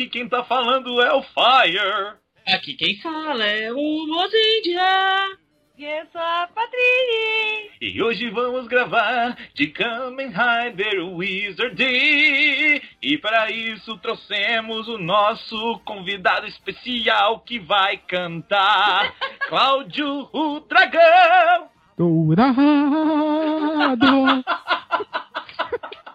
aqui quem tá falando é o Fire. Aqui quem fala é o Mozindia. E eu sou a Patrícia. E hoje vamos gravar de Kamen Rider Wizard. E para isso trouxemos o nosso convidado especial que vai cantar, Cláudio o Dragão. Dourado.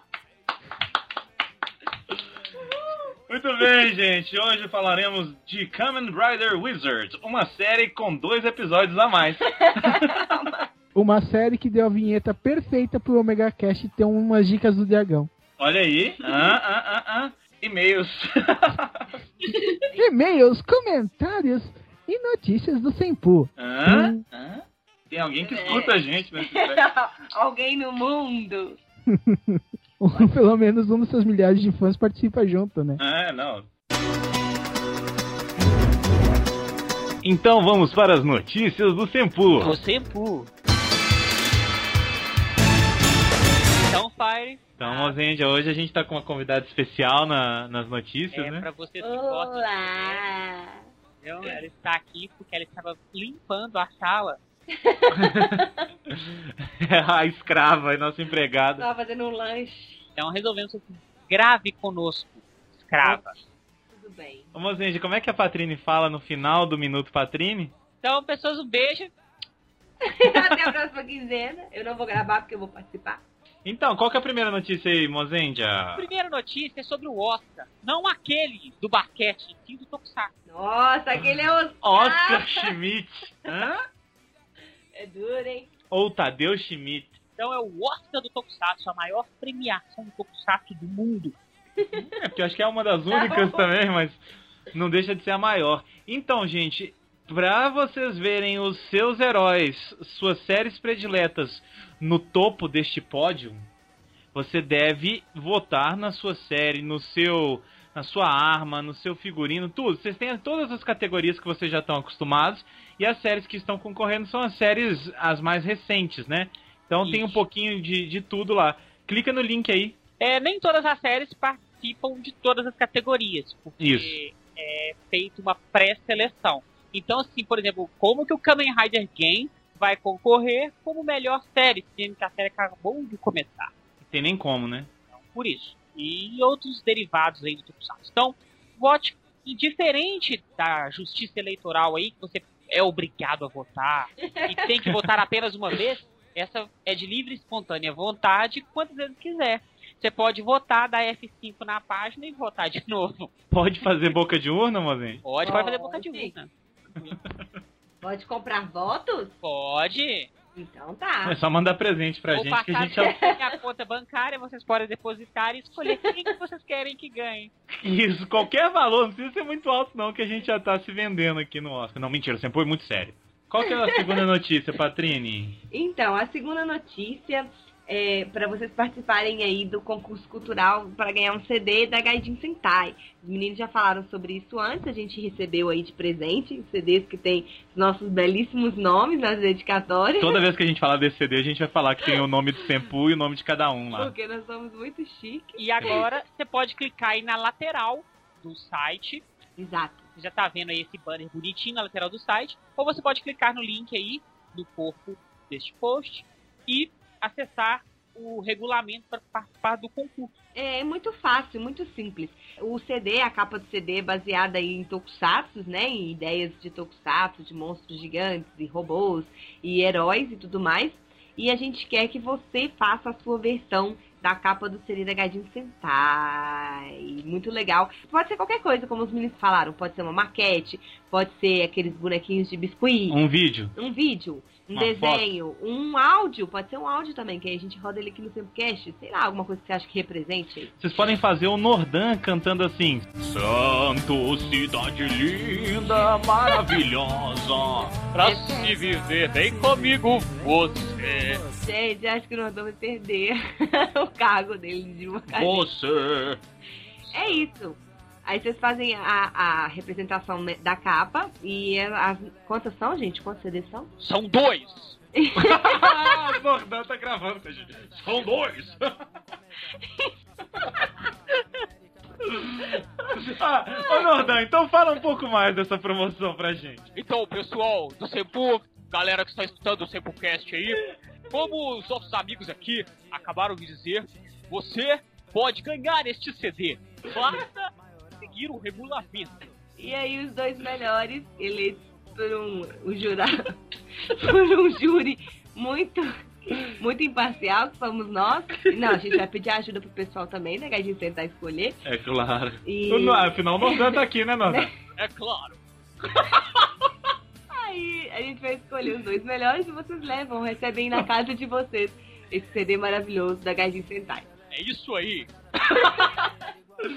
Muito bem, gente. Hoje falaremos de Kamen Rider Wizard, uma série com dois episódios a mais. Uma série que deu a vinheta perfeita pro Omega Cast ter umas dicas do dragão. Olha aí. Ah, ah, ah, ah. E-mails. E-mails, comentários e notícias do Sempu. Ah, ah. Tem alguém que escuta a gente nesse. Alguém no mundo. Pelo menos um dos seus milhares de fãs participa junto, né? É, não. Então vamos para as notícias do Sempu. O Sempu. Então, Fire. Então, Mozendia, hoje a gente tá com uma convidada especial na- nas notícias, É né? pra você que gosta de Olá. Então, ela está aqui porque ela estava limpando a sala. a escrava e nossa empregada. Tava fazendo um lanche. Então resolvemos assim, grave conosco, escrava. Tudo bem. Ô, Mozendia, como é que a Patrine fala no final do Minuto Patrine? Então, pessoas, um beijo. Até a próxima quinzena. Eu não vou gravar porque eu vou participar. Então, qual que é a primeira notícia aí, Mozendia? A primeira notícia é sobre o Oscar. Não aquele do basquete, sim do Tokusatsu. Nossa, aquele é o Oscar Schmidt. Hã? É duro, hein? Ou Tadeu Schmidt. Então é o Oscar do Tokusatsu, a maior premiação do Tokusatsu do mundo. É, porque eu acho que é uma das únicas também, mas não deixa de ser a maior. Então, gente, pra vocês verem os seus heróis, suas séries prediletas no topo deste pódio, você deve votar na sua série, no seu, na sua arma, no seu figurino, tudo. Vocês têm todas as categorias que vocês já estão acostumados e as séries que estão concorrendo são as séries as mais recentes, né? Então tem um Isso. pouquinho de, de tudo lá. Clica no link aí. É, nem todas as séries participam de todas as categorias, porque Isso. é feita uma pré-seleção. Então, assim, por exemplo, como que o Kamen Rider Game vai concorrer como melhor série, sendo que a série acabou de começar. Não tem nem como, né? por isso. E outros derivados aí do Tokusatsu. Então, vote e diferente da justiça eleitoral aí, que você é obrigado a votar e tem que votar apenas uma vez, essa é de livre e espontânea vontade, quantas vezes quiser. Você pode votar, dar F5 na página e votar de novo. Pode fazer boca de urna, mozinho? Pode, pode fazer boca de Pode. urna. Pode comprar votos? Pode. Então tá. É só mandar presente pra Ou gente que a gente... pela minha conta bancária, vocês podem depositar e escolher quem que vocês querem que ganhe. Isso, qualquer valor, não precisa ser muito alto não, que a gente já tá se vendendo aqui no Oscar. Não, mentira, sempre foi muito sério. Qual que é a segunda notícia, Patrine? Então, a segunda notícia é para vocês participarem aí do concurso cultural para ganhar um CD da Gaijin Sentai. Os meninos já falaram sobre isso antes, a gente recebeu aí de presente CDs que tem os nossos belíssimos nomes nas dedicatórias. Toda vez que a gente falar desse CD, a gente vai falar que tem o nome do Sempu e o nome de cada um lá. Porque nós somos muito chiques. E agora você pode clicar aí na lateral do site. Exato. Você já tá vendo aí esse banner bonitinho na lateral do site. Ou você pode clicar no link aí no corpo deste post e acessar o regulamento para participar do concurso. É muito fácil, muito simples. O CD, a capa do CD é baseada em tokusatsu, né? Em ideias de tokusatsu, de monstros gigantes e robôs e heróis e tudo mais. E a gente quer que você faça a sua versão da capa do CD da Gaijin Sentai. Muito legal. Pode ser qualquer coisa, como os meninos falaram. Pode ser uma maquete, pode ser aqueles bonequinhos de biscuit, Um vídeo. um vídeo, um Uma desenho, um áudio. Pode ser um áudio também, que aí a gente roda ele aqui no Tempcast. Sei lá, alguma coisa que você acha que represente. Vocês podem fazer o Nordan cantando assim: Santo, cidade linda, maravilhosa, pra se viver bem comigo, você, Gente, acho que o Nordão vai perder o cargo dele de uma você. É isso. Aí vocês fazem a, a representação da capa e as. Quantas são, gente? Quantos CDs são? São dois! o Nordan tá gravando a gente. São dois. Ah, ô Nordão, então fala um pouco mais dessa promoção pra gente. Então, pessoal do Sempu, galera que está escutando o Sempucast aí, como os nossos amigos aqui acabaram de dizer, você pode ganhar este CD. Basta seguir o regulamento. E aí os dois melhores, eleitos por um, um jurado, por um júri muito, muito imparcial, que somos nós. Não, a gente vai pedir ajuda pro pessoal também, né? Que a gente tentar escolher. É claro. E- No- Afinal, o Nordão tá aqui, né, Nordão? É claro. Aí a gente vai escolher os dois melhores e vocês levam, recebem na casa de vocês esse CD maravilhoso da Gaijin Sentai. É isso aí.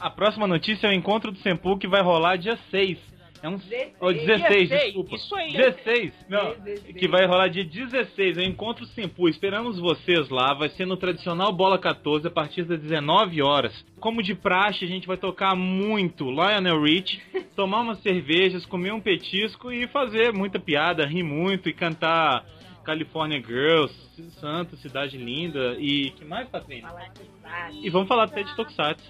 A próxima notícia é o encontro do Sempu que vai rolar dia 6. É um... 16. Oh, 16, 16, desculpa. isso aí. 16. Não, 16. que vai rolar dia 16. É o encontro Sempu. Esperamos vocês lá. Vai ser no tradicional Bola 14 a partir das 19 horas. Como de praxe, a gente vai tocar muito Lionel Rich, tomar umas cervejas, comer um petisco e fazer muita piada, rir muito e cantar California Girls, Santo, Cidade Linda e que mais, Patrícia? E vamos falar até de Tokusatsu.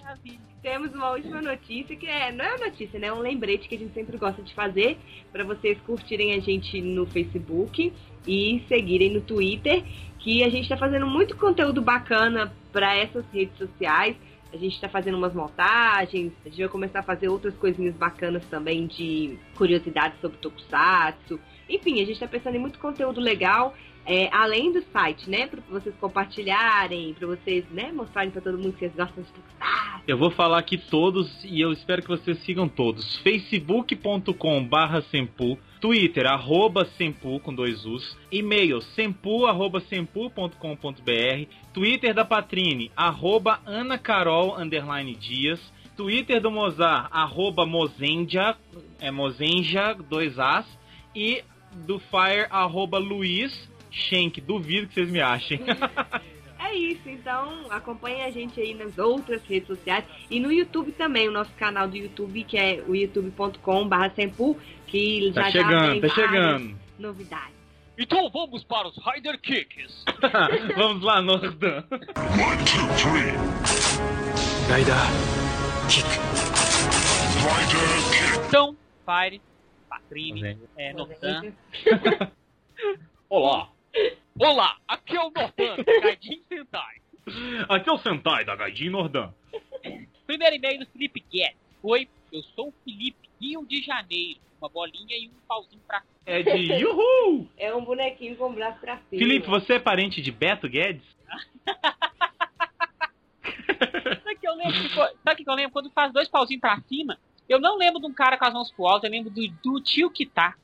Temos uma última notícia que é, não é uma notícia, né? É um lembrete que a gente sempre gosta de fazer para vocês curtirem a gente no Facebook e seguirem no Twitter, que a gente está fazendo muito conteúdo bacana para essas redes sociais. A gente está fazendo umas montagens, a gente vai começar a fazer outras coisinhas bacanas também de curiosidades sobre Tokusatsu. Enfim, a gente está pensando em muito conteúdo legal, é, além do site, né? Para vocês compartilharem, para vocês, né, mostrarem para todo mundo que vocês gostam de Tokusatsu. Eu vou falar aqui todos e eu espero que vocês sigam todos. facebook.com barra Sempu, Twitter, arroba Sempu com dois U's, e-mail sempu, arroba sempu.com.br, Twitter da Patrine, arroba Ana Carol, underline Dias, Twitter do Mozart, arroba Mozenja, é Mozenja, dois As, e do Fire, arroba Luiz Schenck, duvido que vocês me achem. É isso, então acompanhe a gente aí nas outras redes sociais e no YouTube também, o nosso canal do YouTube, que é o youtube.com.br Sempu, que já tá já chegando, vem tá várias chegando. novidades. Então vamos para os Rider Kicks. Vamos lá, Nordão. One, two, three. Rider kick. Então, Fire, Patrine, é, Nortan. Olá, Olá, aqui é o Nortan, da Gaijin Sentai. aqui é o Sentai da Gaidin Nordan. Primeiro e-mail do Felipe Guedes. Oi, eu sou o Felipe, Rio de Janeiro. Uma bolinha e um pauzinho pra É de Yuhu! É um bonequinho com o braço pra cima. Felipe, você é parente de Beto Guedes? Sabe que eu lembro? que Sabe o que eu lembro? Quando faz dois pauzinhos pra cima, eu não lembro de um cara com as mãos pro alto, eu lembro do, do tio que tá.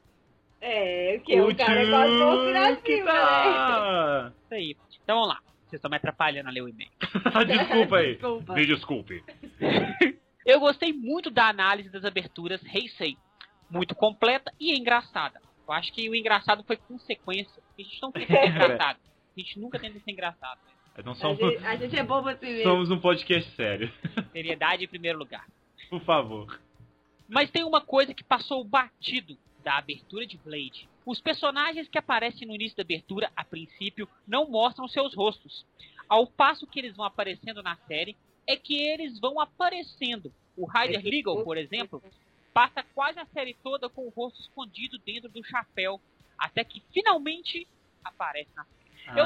É, que é o cara mãos pra que cima, né? tá. Isso aí. Então vamos lá. Vocês estão me atrapalhando a ler o e-mail. Desculpa aí. Desculpa. Me desculpe. Eu gostei muito da análise das aberturas Heisei. Muito completa e engraçada. Eu acho que o engraçado foi consequência. A gente não tenta ser engraçado. A gente nunca tenta ser engraçado. né? Não A somos, gente, a gente é bobo assim mesmo. somos um podcast sério. Seriedade em primeiro lugar. Por favor. Mas tem uma coisa que passou batido da abertura de Blade. Os personagens que aparecem no início da abertura, a princípio, não mostram seus rostos. Ao passo que eles vão aparecendo na série, é que eles vão aparecendo. O Ryder Legal, por exemplo, passa quase a série toda com o rosto escondido dentro do chapéu, até que finalmente aparece na série. Eu-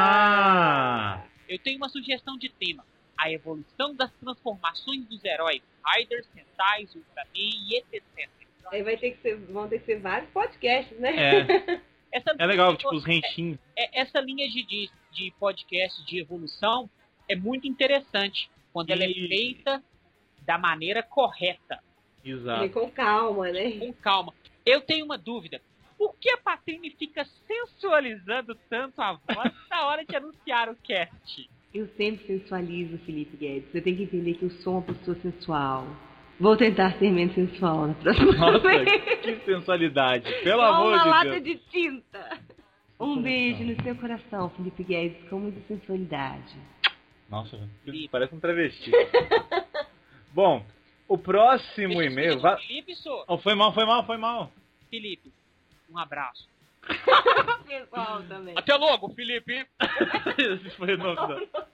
Ah! Eu tenho uma sugestão de tema. A evolução das transformações dos heróis, Riders, Sentais, Ultraman e etc. Aí vai ter que ser, vão ter que ser vários podcasts, né? É, Essa é legal, tipo, os rentinhos. é- essa linha de, de, de podcast de evolução é muito interessante quando ela é E- feita da maneira correta, E Exato. com calma, né? com calma. Eu tenho uma dúvida. Por que a Patrine fica sensualizando tanto a voz na hora de anunciar o cast? Eu sempre sensualizo, Felipe Guedes. Você tem que entender que eu sou uma pessoa sensual. Vou tentar ser menos sensual na próxima Nossa, vez. que sensualidade. Pelo Com amor uma de lata Deus. de tinta. Um beijo no seu coração, Felipe Guedes, com muita sensualidade. Nossa, parece um travesti. Bom, o próximo e-mail. do Felipe, sou. Oh, foi mal, foi mal, foi mal. Felipe, um abraço. Pessoal também. Até logo, Felipe. Esse foi o nome da-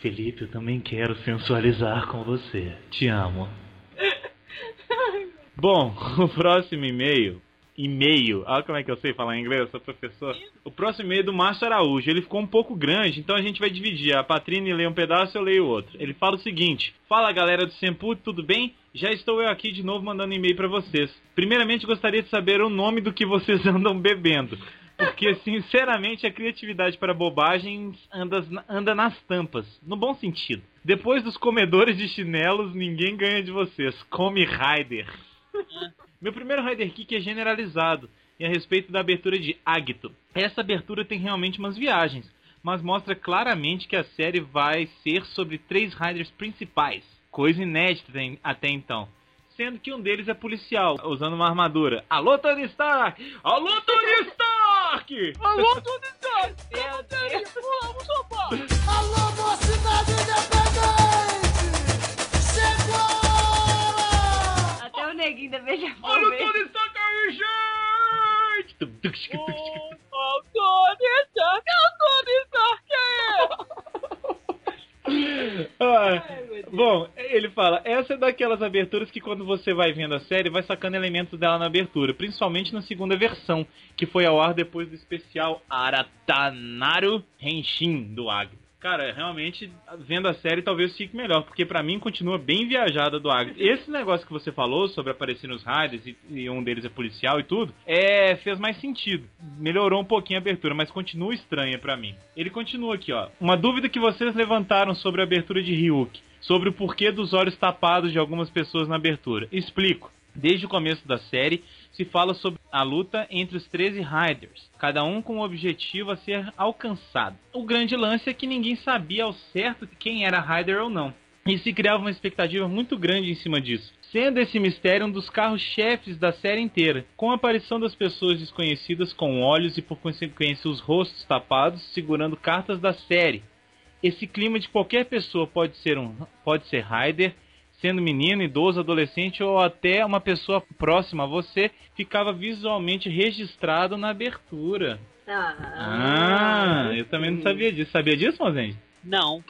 Felipe, eu também quero sensualizar com você. Te amo. Bom, o próximo e-mail. E-mail. Olha como é que eu sei falar inglês, eu sou professor. O próximo e-mail é do Márcio Araújo. Ele ficou um pouco grande, então a gente vai dividir. A Patrine lê um pedaço eu leio outro. Ele fala o seguinte: Fala galera do Sempu, tudo bem? Já estou eu aqui de novo mandando e-mail para vocês. Primeiramente gostaria de saber o nome do que vocês andam bebendo. Porque, sinceramente, a criatividade para bobagens anda, anda nas tampas. No bom sentido. Depois dos comedores de chinelos, ninguém ganha de vocês. Come Raider. Meu primeiro Rider Kick é generalizado e a respeito da abertura de Agito. Essa abertura tem realmente umas viagens, mas mostra claramente que a série vai ser sobre três Riders principais, coisa inédita até então. Sendo que um deles é policial, usando uma armadura. Alô, Tony Stark! Alô, Tony Stark! Alô, Tony Stark! Deus. Alô, mocidade independente! Beija Olha o Tony Stark aí, gente! Tum. O Tony Stark, o Tony Stark! Ah, bom, ele fala, essa é daquelas aberturas que quando você vai vendo a série, vai sacando elementos dela na abertura, principalmente na segunda versão, que foi ao ar depois do especial Aratanaru Henshin do Agri. Cara, realmente, vendo a série talvez fique melhor, porque pra mim continua bem viajada do Agri. Esse negócio que você falou sobre aparecer nos Riders e, e um deles é policial e tudo, é, fez mais sentido. Melhorou um pouquinho a abertura, mas continua estranha pra mim. Ele continua aqui, ó. Uma dúvida que vocês levantaram sobre a abertura de Ryuk, sobre o porquê dos olhos tapados de algumas pessoas na abertura. Explico. Desde o começo da série, se fala sobre a luta entre os 13 Riders, cada um com um objetivo a ser alcançado. O grande lance é que ninguém sabia ao certo quem era Rider ou não, e se criava uma expectativa muito grande em cima disso. Sendo esse mistério um dos carros-chefes da série inteira, com a aparição das pessoas desconhecidas com olhos e por consequência os rostos tapados, segurando cartas da série. Esse clima de qualquer pessoa pode ser um pode ser Rider, sendo menino, idoso, adolescente ou até uma pessoa próxima a você, ficava visualmente registrado na abertura. Ah, eu também não sabia disso. Sabia disso, Mozende? Não.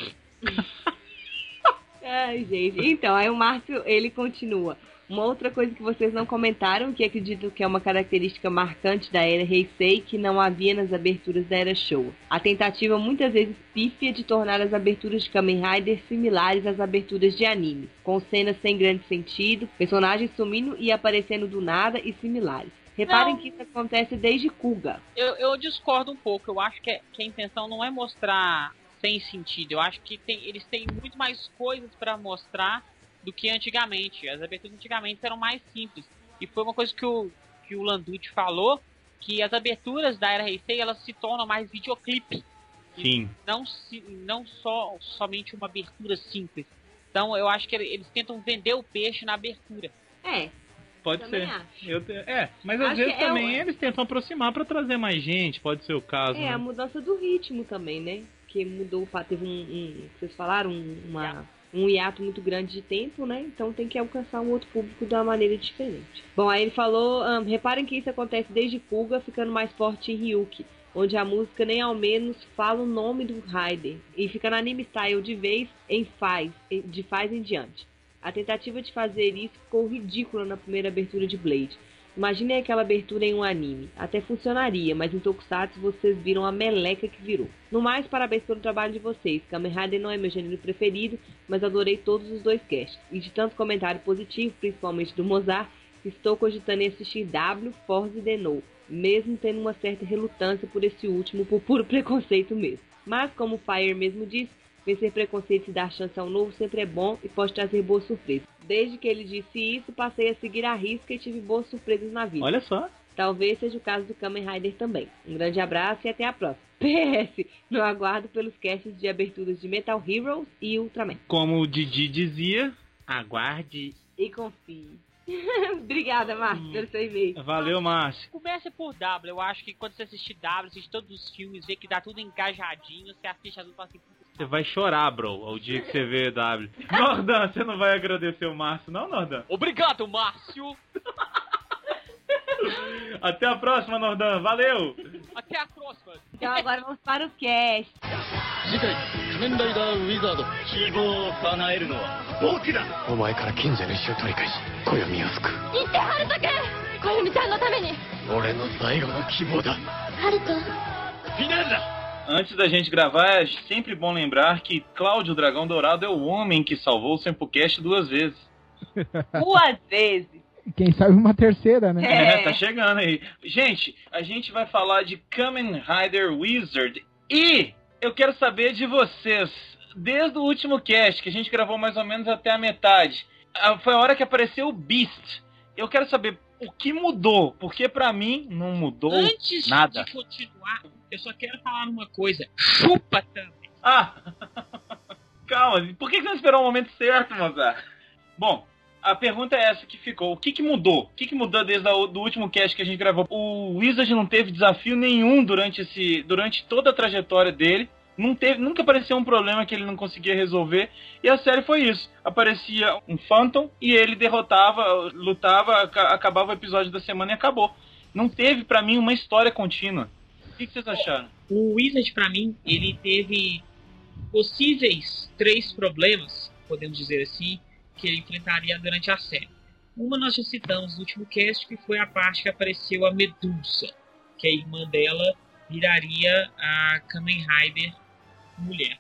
Ai, gente. Então, aí o Márcio, ele continua. Uma outra coisa que vocês não comentaram, que acredito que é uma característica marcante da era Heisei, que não havia nas aberturas da era Showa. A tentativa muitas vezes pífia de tornar as aberturas de Kamen Rider similares às aberturas de anime, com cenas sem grande sentido, personagens sumindo e aparecendo do nada e similares. Reparem Não. que isso acontece desde Kuga. Eu, eu discordo um pouco. Eu acho que, é- que a intenção não é mostrar sem sentido. Eu acho que tem, eles têm muito mais coisas pra mostrar do que antigamente. As aberturas antigamente eram mais simples. E foi uma coisa que o, que o Landucci falou, que as aberturas da Era Heisei, elas se tornam mais videoclipe. Sim. Não, se, não só somente uma abertura simples. Então eu acho que eles tentam vender o peixe na abertura. É, Pode ser. acho. Eu É, mas às Acho vezes é também o- eles tentam aproximar pra trazer mais gente, pode ser o caso. É, né? a mudança do ritmo também, né? Que mudou, teve um, um vocês falaram, um- uma, um hiato muito grande de tempo, né? Então tem que alcançar um outro público de uma maneira diferente. Bom, aí ele falou, ahn, reparem que isso acontece desde Kuga, ficando mais forte em Ryuki, onde a música nem ao menos fala o nome do Raider, e fica na anime style de vez em faz, de faz em diante. A tentativa de fazer isso ficou ridícula na primeira abertura de Blade. Imaginem aquela abertura em um anime. Até funcionaria, mas em Tokusatsu vocês viram a meleca que virou. No mais, parabéns pelo trabalho de vocês. Kamen Rider não é meu gênero preferido, mas adorei todos os dois casts. E de tanto comentário positivo, principalmente do Mozart, estou cogitando em assistir W, Force e Denou, mesmo tendo uma certa relutância por esse último, por puro preconceito mesmo. Mas, como o Fire mesmo disse, vencer preconceito e dar chance ao novo sempre é bom e pode trazer boas surpresas. Desde que ele disse isso, passei a seguir a risca e tive boas surpresas na vida. Olha só. Talvez seja o caso do Kamen Rider também. Um grande abraço e até a próxima. PS, no aguardo pelos casts de aberturas de Metal Heroes e Ultraman. Como o Didi dizia, aguarde. E confie. Obrigada, Márcio, pelo seu e-mail. Valeu, Márcio. Comece por W. Eu acho que quando você assistir W, assiste todos os filmes, vê que dá tudo engajadinho, você assiste as e fala assim, "Puta, você vai chorar, bro, ao dia que você vê W Nordan, você não vai agradecer o Márcio, não, Nordan? Obrigado, Márcio! Até a próxima, Nordan. Valeu! Até a próxima! Então agora vamos para o cast. Final Antes da gente gravar, é sempre bom lembrar que Cláudio Dragão Dourado é o homem que salvou o Sempocast duas vezes. Duas vezes! Quem sabe uma terceira, né? É, tá chegando aí. Gente, a gente vai falar de Kamen Rider Wizard e eu quero saber de vocês, desde o último cast, que a gente gravou mais ou menos até a metade, foi a hora que apareceu o Beast. Eu quero saber o que mudou, porque para mim não mudou Antes nada. Antes de continuar, eu só quero falar uma coisa. Chupa também. Ah! Calma, por que você não esperou o momento certo, Mozart? Bom, a pergunta é essa que ficou. O que, que mudou? O que, que mudou desde o do último cast que a gente gravou? O Wizard não teve desafio nenhum durante, esse, durante toda a trajetória dele. Não teve, nunca apareceu um problema que ele não conseguia resolver. E a série foi isso. Aparecia um Phantom e ele derrotava, lutava, aca- acabava o episódio da semana e acabou. Não teve, pra mim, uma história contínua. Que, que vocês acharam? O Wizard, pra mim, ele teve possíveis três problemas, podemos dizer assim, que ele enfrentaria durante a série. Uma nós já citamos no último cast, que foi a parte que apareceu a Medusa, que a irmã dela viraria a Kamen Rider mulher.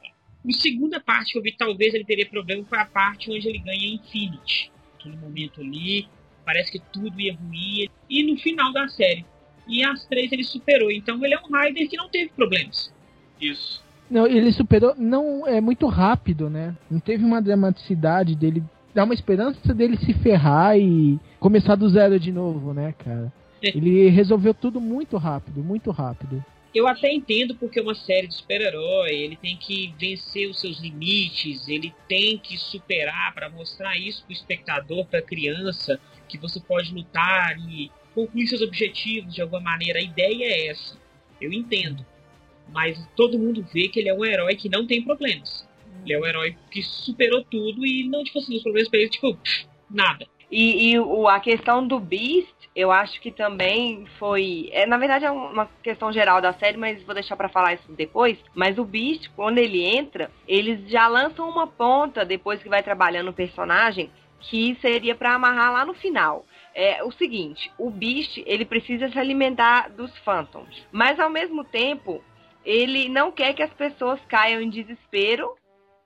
A segunda parte que eu vi talvez ele teria problema foi a parte onde ele ganha Infinity. Aquele momento ali, parece que tudo ia ruim. E no final da série. E as três ele superou. Então ele é um Rider que não teve problemas. Isso. Não, ele superou, não é muito rápido, né? Não teve uma dramaticidade dele, dá uma esperança dele se ferrar e começar do zero de novo, né, cara? É. Ele resolveu tudo muito rápido, muito rápido. Eu até entendo porque é uma série de super-herói, ele tem que vencer os seus limites, ele tem que superar para mostrar isso pro espectador, pra criança, que você pode lutar e concluir seus objetivos de alguma maneira. A ideia é essa. Eu entendo. Mas todo mundo vê que ele é um herói que não tem problemas. Ele é um herói que superou tudo e não, tipo assim, os problemas pra ele, tipo, nada. E, e o, a questão do Beast, eu acho que também foi. É, na verdade, é uma questão geral da série, mas vou deixar pra falar isso depois. Mas o Beast, quando ele entra, eles já lançam uma ponta depois que vai trabalhando o personagem, que seria pra amarrar lá no final. É o seguinte: o Beast ele precisa se alimentar dos Phantoms, mas ao mesmo tempo ele não quer que as pessoas caiam em desespero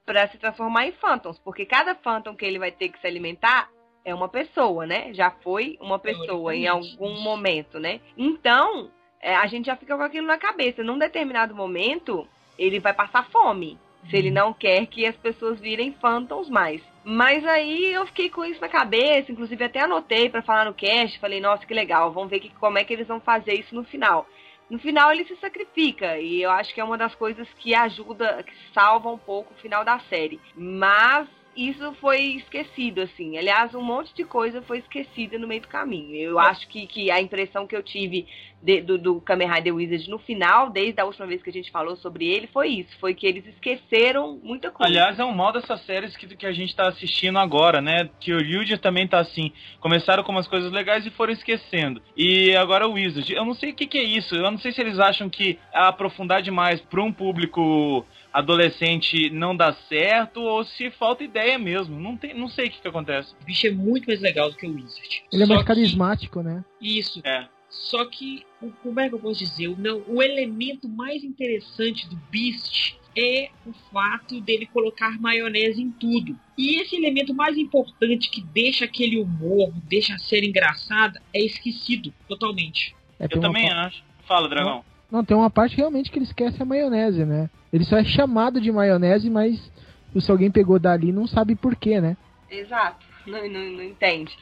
pra se transformar em Phantoms, porque cada Phantom que ele vai ter que se alimentar é uma pessoa, né? Já foi uma pessoa em algum momento, né? Então, é, a gente já fica com aquilo na cabeça. Num determinado momento, ele vai passar fome. Se ele não quer que as pessoas virem phantoms mais. Mas aí eu fiquei com isso na cabeça, inclusive até anotei pra falar no cast, falei, nossa, que legal, vamos ver que, como é que eles vão fazer isso no final. No final ele se sacrifica, e eu acho que é uma das coisas que ajuda, que salva um pouco o final da série. Mas isso foi esquecido, assim. Aliás, um monte de coisa foi esquecida no meio do caminho. Eu acho que, que a impressão que eu tive de- do, do Kamen Rider Wizard no final, desde a última vez que a gente falou sobre ele, foi isso. Foi que eles esqueceram muita coisa. Aliás, é um mal dessas séries que, que a gente tá assistindo agora, né? Que o Ryuji também tá assim. Começaram com umas coisas legais e foram esquecendo. E agora o Wizard. Eu não sei o que, que é isso. Eu não sei se eles acham que aprofundar demais pra um público adolescente não dá certo ou se falta ideia mesmo. Não, tem, não sei o que, que acontece. O bicho é muito mais legal do que o Wizard. Ele é Só mais que- carismático, né? Isso. É. Só que, o- como é que eu posso dizer? O, não, o elemento mais interessante do Beast é o fato dele colocar maionese em tudo. E esse elemento mais importante que deixa aquele humor, deixa a série engraçada, é esquecido totalmente. É, Eu também pa- acho. Fala, Dragão. Não, tem uma parte realmente que ele esquece a maionese, né? Ele só é chamado de maionese, mas se alguém pegou dali não sabe por quê, né? Exato, não, não, não entende.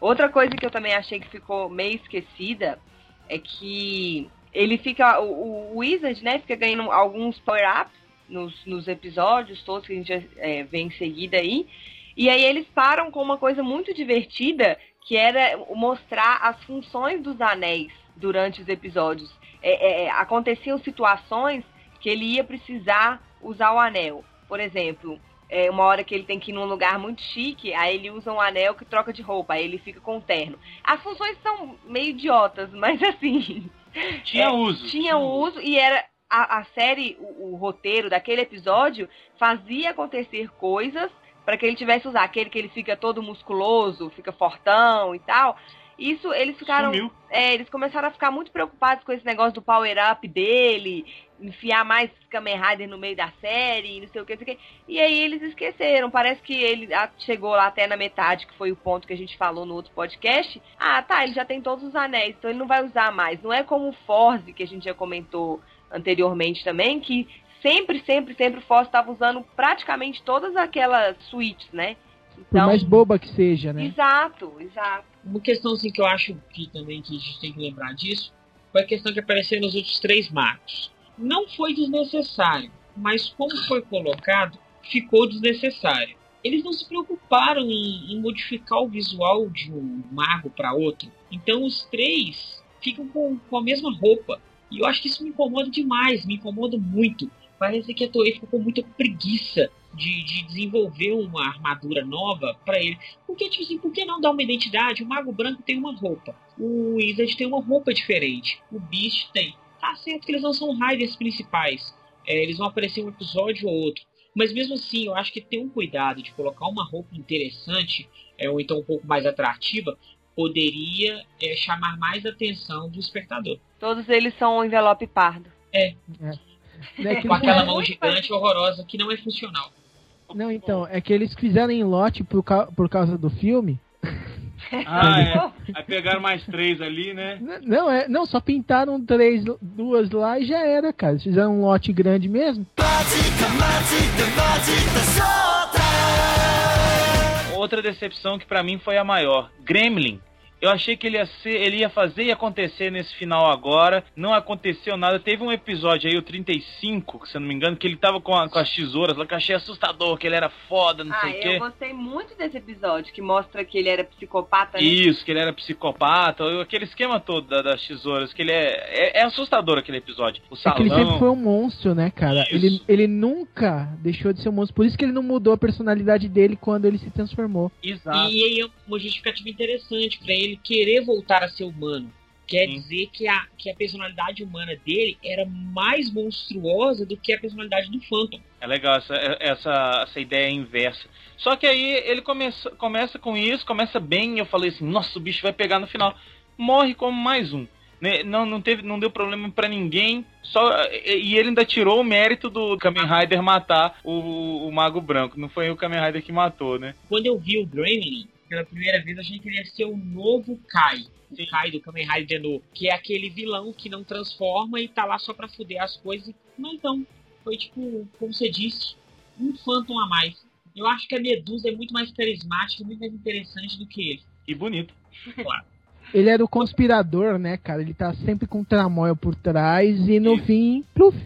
Outra coisa que eu também achei que ficou meio esquecida é que ele fica. O, o Wizard, né, fica ganhando alguns power-ups nos, nos episódios todos que a gente é, vê em seguida aí. E aí eles param com uma coisa muito divertida, que era mostrar as funções dos anéis durante os episódios. É, é, aconteciam situações que ele ia precisar usar o anel. Por exemplo, é, uma hora que ele tem que ir num lugar muito chique, aí ele usa um anel que troca de roupa, aí ele fica com o terno. As funções são meio idiotas, mas assim. Tinha é, uso. Tinha uso e era a, a série, o, o roteiro daquele episódio fazia acontecer coisas para que ele tivesse usar aquele que ele fica todo musculoso, fica fortão e tal. Isso eles ficaram, é, eles começaram a ficar muito preocupados com esse negócio do power up dele, enfiar mais Kamen Rider no meio da série, não sei o que, não sei o que. E aí eles esqueceram. Parece que ele ah, chegou lá até na metade, que foi o ponto que a gente falou no outro podcast. Ah, tá, ele já tem todos os anéis, então ele não vai usar mais. Não é como o Forze, que a gente já comentou anteriormente também, que sempre, sempre, sempre o Forze estava usando praticamente todas aquelas suítes, né? Por mais boba que seja, né? Exato, exato. Uma questão assim que eu acho que também que a gente tem que lembrar disso foi a questão que apareceu nos outros três magos. Não foi desnecessário, mas como foi colocado, ficou desnecessário. Eles não se preocuparam em, em modificar o visual de um mago para outro. Então os três ficam com, com a mesma roupa. E eu acho que isso me incomoda demais, me incomoda muito. Parece que a Toei ficou com muita preguiça de, de desenvolver uma armadura nova para ele. Porque, tipo assim, por que não dar uma identidade? O Mago Branco tem uma roupa. O Wizard tem uma roupa diferente. O Beast tem. Tá certo que eles não são riders principais. É, eles vão aparecer um episódio ou outro. Mas mesmo assim, eu acho que ter um cuidado de colocar uma roupa interessante, é, ou então um pouco mais atrativa, poderia é, chamar mais a atenção do espectador. Todos eles são um envelope pardo. É. Que Com aquela mão gigante horrorosa que não é funcional. Não, então, é que eles fizeram em lote por, ca- por causa do filme. Ah, é. Aí pegaram mais três ali, né? N- Não, é, não, só pintaram três, duas lá e já era, cara. Eles fizeram um lote grande mesmo. Outra decepção que pra mim foi a maior. Gremlin. Eu achei que ele ia, ser, ele ia fazer e acontecer nesse final agora. Não aconteceu nada. Teve um episódio aí, o 35, se eu não me engano, que ele tava com, a- com as tesouras lá, que eu achei assustador, que ele era foda, não Ah, sei o eu quê. gostei muito desse episódio, que mostra que ele era psicopata, né? Isso, que ele era psicopata, aquele esquema todo da- das tesouras, que ele é, é. é assustador aquele episódio. O É que ele sempre salão. foi um monstro, né, cara? Isso. Ele, ele nunca deixou de ser um monstro. Por isso que ele não mudou a personalidade dele quando ele se transformou. Exato. E aí é uma justificativa interessante pra ele querer voltar a ser humano. Quer Sim. dizer que a, que a personalidade humana dele era mais monstruosa do que a personalidade do Phantom. É legal essa, essa, essa ideia inversa. Só que aí ele começa, começa com isso, começa bem, eu falei assim, nossa, o bicho vai pegar no final. Morre como mais um. Né? Não, não, teve, não deu problema pra ninguém. Só, e e ele ainda tirou o mérito do Kamen Rider matar o, o Mago Branco. Não foi o Kamen Rider que matou, né? Quando eu vi o Gremlin pela primeira vez, achei que ele ia ser o novo Kai. O Sim. Kai do Kamen Rider no, que é aquele vilão que não transforma e tá lá só pra fuder as coisas. Mas não, foi tipo, como você disse, um Phantom a mais. Eu acho que a Medusa é muito mais carismática, muito mais interessante do que ele. E bonito. Ele era o conspirador, né, cara? Ele tá sempre com tramóia por trás e no Isso. fim, pluf.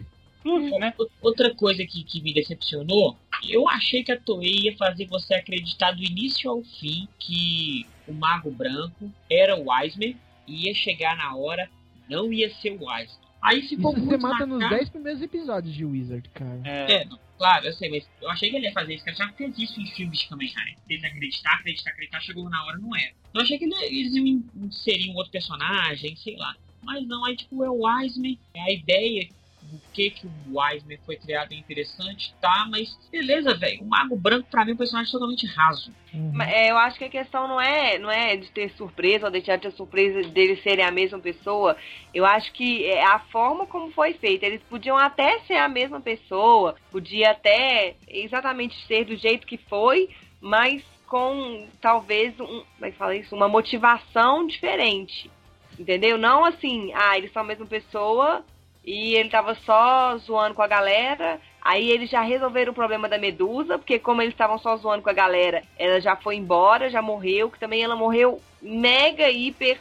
Pluf, né? Outra coisa que, que me decepcionou, eu achei que a Toei ia fazer você acreditar do início ao fim que o Mago Branco era o Wiseman e ia chegar na hora, não ia ser o Wiseman. Aí ficou Isso você mata na nos cara. 10 primeiros episódios de Wizard, cara. É, É, não, claro, eu sei, mas eu achei que ele ia fazer isso, que ele já fez isso em filmes de Kamen Rider. Fez acreditar, acreditar, acreditar, chegou na hora, não era. Eu achei que ele- eles iam inserir um outro personagem, sei lá. Mas não, aí tipo, é o Wiseman, é a ideia do que que o Wiseman foi criado é interessante, tá, mas beleza, velho. O Mago Branco, pra mim, é um personagem totalmente raso. Uhum. Mas, é, eu acho que a questão não é, não é de ter surpresa ou deixar de ter surpresa deles serem a mesma pessoa. Eu acho que é a forma como foi feita. Eles podiam até ser a mesma pessoa, podia até exatamente ser do jeito que foi, mas com talvez um, como é que fala isso? Uma motivação diferente. Entendeu? Não assim, ah, eles são a mesma pessoa e ele tava só zoando com a galera. Aí eles já resolveram o problema da Medusa, porque como eles estavam só zoando com a galera, ela já foi embora, já morreu, que também ela morreu mega, hiper.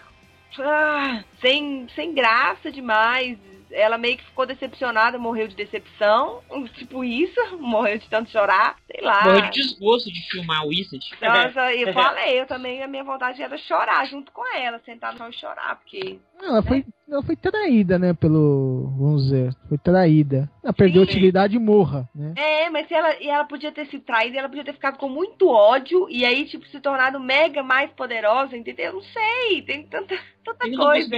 ah, sem, sem graça demais. Ela meio que ficou decepcionada, morreu de decepção. Tipo isso, morreu de tanto chorar. Sei lá. Morreu de desgosto de filmar o Wizard. Nossa, eu falei, eu também, a minha vontade era chorar junto com ela, sentar no chão e chorar, porque. Ela foi, ela foi traída, né, pelo, vamos dizer, foi traída. Ela perdeu Sim. utilidade e morra, né? É, mas se ela, e ela podia ter sido traída, e ela podia ter ficado com muito ódio e aí, tipo, se tornado mega mais poderosa, entendeu? Eu não sei, tem tanta, tanta Tem coisa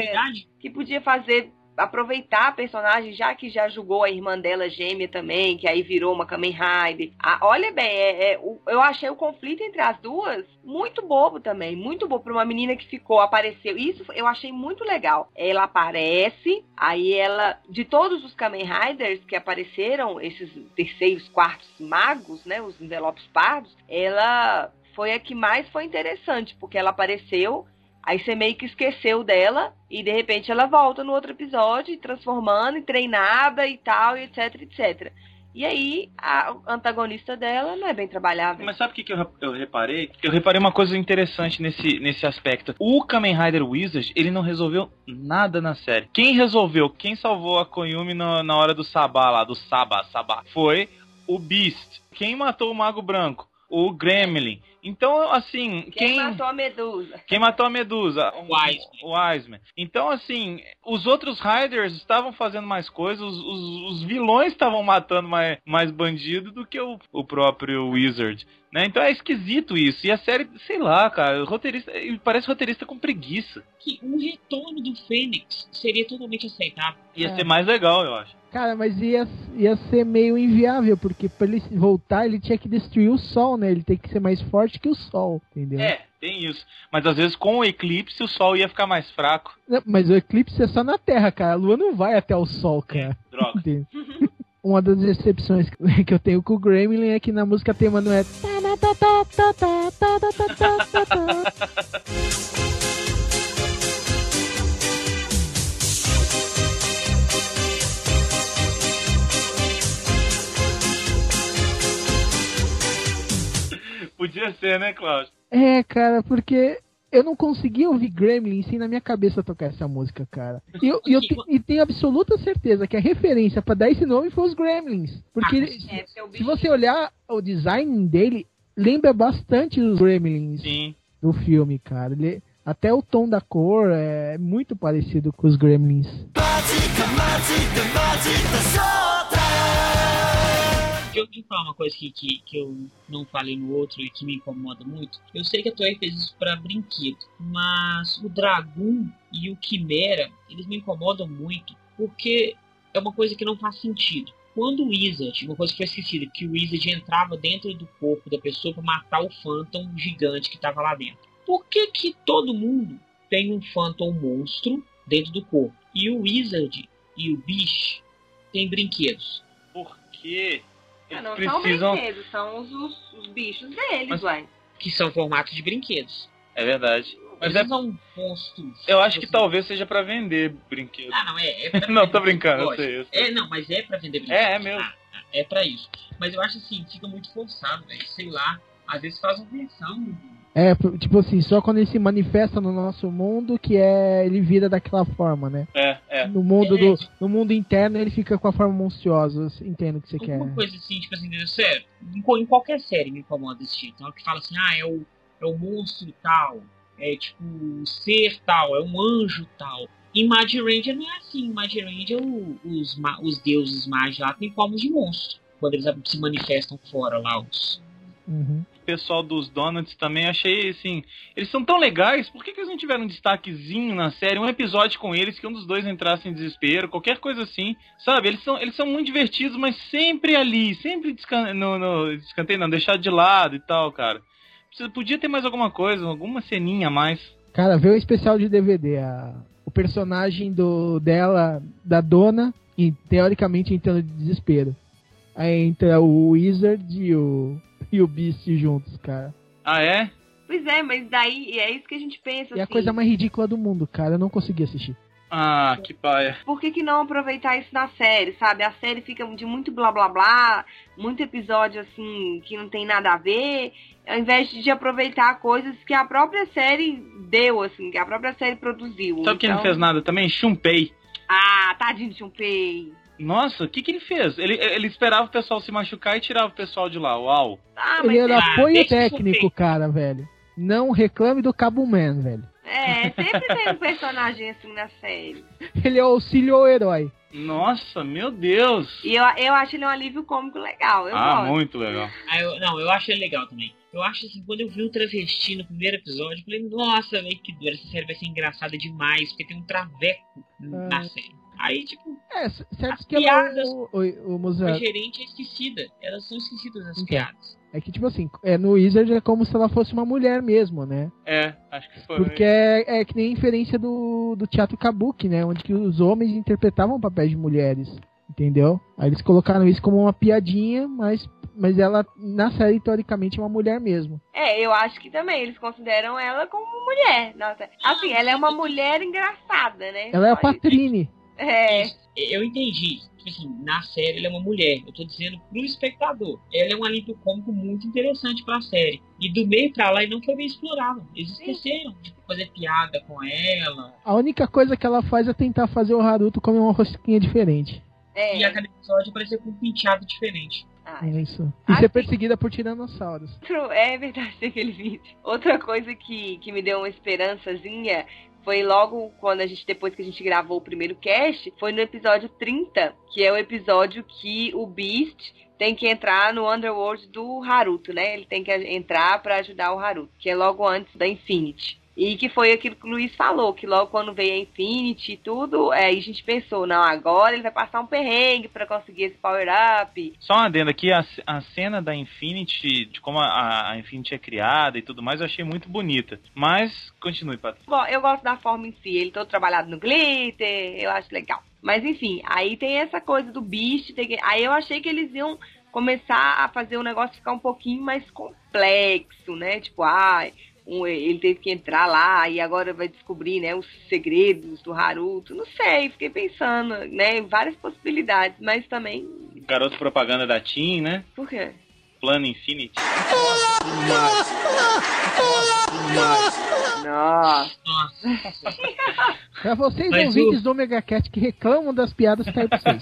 que podia fazer aproveitar a personagem, já que já julgou a irmã dela gêmea também, que aí virou uma Kamen Rider. Ah, olha bem, é, é, eu achei o conflito entre as duas muito bobo também, muito bobo pra uma menina que ficou, apareceu. Isso eu achei muito legal. Ela aparece, aí ela, de todos os Kamen Riders que apareceram, esses terceiros, quartos magos, né, os envelopes pardos, ela foi a que mais foi interessante, porque ela apareceu, aí você meio que esqueceu dela, e de repente ela volta no outro episódio, transformando e treinada e tal, e etc, etc. E aí, a antagonista dela não é bem trabalhada. Mas sabe o que, que eu, eu reparei? Eu reparei uma coisa interessante nesse, nesse aspecto. O Kamen Rider Wizard, ele não resolveu nada na série. Quem resolveu, quem salvou a Koyumi na, na hora do Sabá lá, do Saba, Sabá, foi o Beast. Quem matou o Mago Branco? O Gremlin. Então, assim, Quem, quem... matou a Medusa? Quem matou a Medusa? O Wiseman. O Wiseman. Então, assim, os outros Riders estavam fazendo mais coisas, os, os- os vilões estavam matando mais, mais bandido do que o, o próprio Wizard. Né? Então é esquisito isso. E a série, sei lá, cara, o roteirista, parece roteirista com preguiça. Que um retorno do Fênix seria totalmente aceitável. Ia É. ser mais legal, eu acho. Cara, mas ia, ia ser meio inviável, porque pra ele voltar, ele tinha que destruir o Sol, né? Ele tem que ser mais forte que o Sol, entendeu? É, tem isso. Mas às vezes com o eclipse o sol ia ficar mais fraco. Não, Mas o eclipse é só na Terra, cara. A Lua não vai até o Sol, cara. Droga. Entende? Uma das decepções que eu tenho com o Gremlin é que na música tema não é. Podia ser, né, Cláudio? É, cara, porque eu não conseguia ouvir Gremlin sem na minha cabeça tocar essa música, cara. E eu, e eu te- e tenho absoluta certeza que a referência pra dar esse nome foi os Gremlins. Porque ele- É, o se você olhar o design dele, lembra bastante os Gremlins Sim. do filme, cara. Ele, até o tom da cor é muito parecido com os Gremlins. Deixa eu te falar uma coisa que, que, que eu não falei no outro e que me incomoda muito. Eu sei que a Toei fez isso pra brinquedo, mas o Dragoon e o Quimera, eles me incomodam muito porque é uma coisa que não faz sentido. Quando o Wizard, uma coisa que foi esquecida, que o Wizard entrava dentro do corpo da pessoa pra matar o Phantom gigante que tava lá dentro. Por que que todo mundo tem um Phantom monstro dentro do corpo? E o Wizard e o Beast têm brinquedos. Por quê? Ah, Eles não são precisam. brinquedos, são os, os, os bichos deles, Mas- uai. que são formatos de brinquedos. É verdade. Mas Eles é, não são monstros. eu acho que Assim. talvez seja pra vender brinquedo. Ah, não, é. é pra Não, tô brincando, eu sei, sei. É, não, mas é pra vender brinquedos. É, é mesmo. Ah, ah, é pra isso. Mas eu acho assim, fica muito forçado, velho. Sei lá. Às vezes faz uma versão. É, tipo assim, só quando ele se manifesta no nosso mundo que é ele vira daquela forma, né? É, é. No mundo, É, do, no mundo interno ele fica com a forma monstruosa. Eu entendo o que você quer. Alguma coisa assim, tipo assim, sério. Em, qualquer série me incomoda esse tipo. Então, que fala assim, ah, é o, é o monstro tal. É tipo, o ser tal. É um anjo tal. Em Mad Ranger não é assim. Em Mad Ranger, os, ma- os deuses mágicos lá têm formas de monstro. Quando eles se manifestam fora lá, os, Uhum. Pessoal dos Donuts também achei assim. Eles são tão legais, por que, que eles não tiveram um destaquezinho na série? Um episódio com eles que um dos dois entrasse em desespero, qualquer coisa assim. Sabe? Eles são, eles são muito divertidos, mas sempre ali, sempre no, no não, deixado de lado e tal, cara. Podia ter mais alguma coisa, alguma ceninha a mais. Cara, vê o especial de DVD. A, o personagem do, dela, da dona, e, teoricamente entrando de desespero. Aí entra o Wizard e o, e o Beast juntos, cara. Ah, é? Pois é, mas daí é isso que a gente pensa. É a assim, coisa mais ridícula do mundo, cara. Eu não consegui assistir. Ah, que paia. Por que, que não aproveitar isso na série, sabe? A série fica de muito blá blá blá, muito episódio assim que não tem nada a ver, ao invés de aproveitar coisas que a própria série deu, assim, que a própria série produziu. Sabe quem não Então- fez nada também? Chumpei. Ah, tadinho de Chumpei. Nossa, o que, que ele fez? Ele, ele esperava o pessoal se machucar e tirava o pessoal de lá. Uau. Ah, Ele era Ah, apoio técnico, cara, velho. Não reclame do Cabo Man, velho. é, sempre tem um personagem assim na série. Ele é o auxílio ao herói. Nossa, meu Deus. E eu, eu acho ele um alívio cômico legal. Eu ah, gosto. muito legal. Ah, eu- não, eu acho ele legal também. Eu acho assim, quando eu vi o travesti no primeiro episódio, eu falei, nossa, velho, que dor, essa série vai ser engraçada demais, porque tem um traveco Ah. na série. Aí, tipo, É, certo As que ela, piadas- o, o, o a Mozart, gerente é esquecida. Elas são esquecidas as Então. piadas. é que tipo assim, é, no Wizard é como se ela fosse uma mulher mesmo, né? É, acho que foi. Porque é, é que nem a inferência do, do teatro kabuki, né? Onde que os homens interpretavam papéis de mulheres, entendeu? Aí eles colocaram isso como uma piadinha, mas, mas ela, na série, teoricamente, é uma mulher mesmo. É, eu acho que também eles consideram ela como mulher. Nossa. Assim, ela é uma mulher engraçada, né? Ela é a. Patrine. É. Eu entendi. Assim, na série ela é uma mulher. Eu tô dizendo pro espectador. Ela é um alívio cômico muito interessante pra série. E do meio pra lá ele não foi bem explorado. Eles esqueceram de fazer piada com ela. A única coisa que ela faz é tentar fazer o Haruto comer uma rosquinha diferente. É. E a cada episódio aparecer com um penteado diferente. Ah, É isso. E Ah, ser perseguida por tiranossauros. É verdade, tem aquele vídeo. Outra coisa que, que me deu uma esperançazinha foi logo quando a gente, depois que a gente gravou o primeiro cast, foi no episódio 30, que é o episódio que o Beast tem que entrar no Underworld do Haruto, né? Ele tem que entrar pra ajudar o Haruto, que é logo antes da Infinity. E que foi aquilo que o Luiz falou, que logo quando veio a Infinity e tudo, é, aí a gente pensou, não, agora ele vai passar um perrengue pra conseguir esse power-up. Só um adendo aqui, a, a cena da Infinity, de como a, a Infinity é criada e tudo mais, eu achei muito bonita. Mas, continue, Patrícia. Bom, eu gosto da forma em si. Ele todo trabalhado no glitter, eu acho legal. Mas enfim, aí tem essa coisa do bicho. que- Aí eu achei que eles iam começar a fazer o negócio ficar um pouquinho mais complexo, né? Tipo, ai, um- ele teve que entrar lá e agora vai descobrir, né, os segredos do Haruto. Não sei, fiquei pensando, né, em várias possibilidades, mas também, Garoto propaganda da Team, né? por quê? Plano Infinity. Nossa. Nossa. Pra vocês Mas ouvintes do Omega Cat que reclamam das piadas que caiu pra vocês.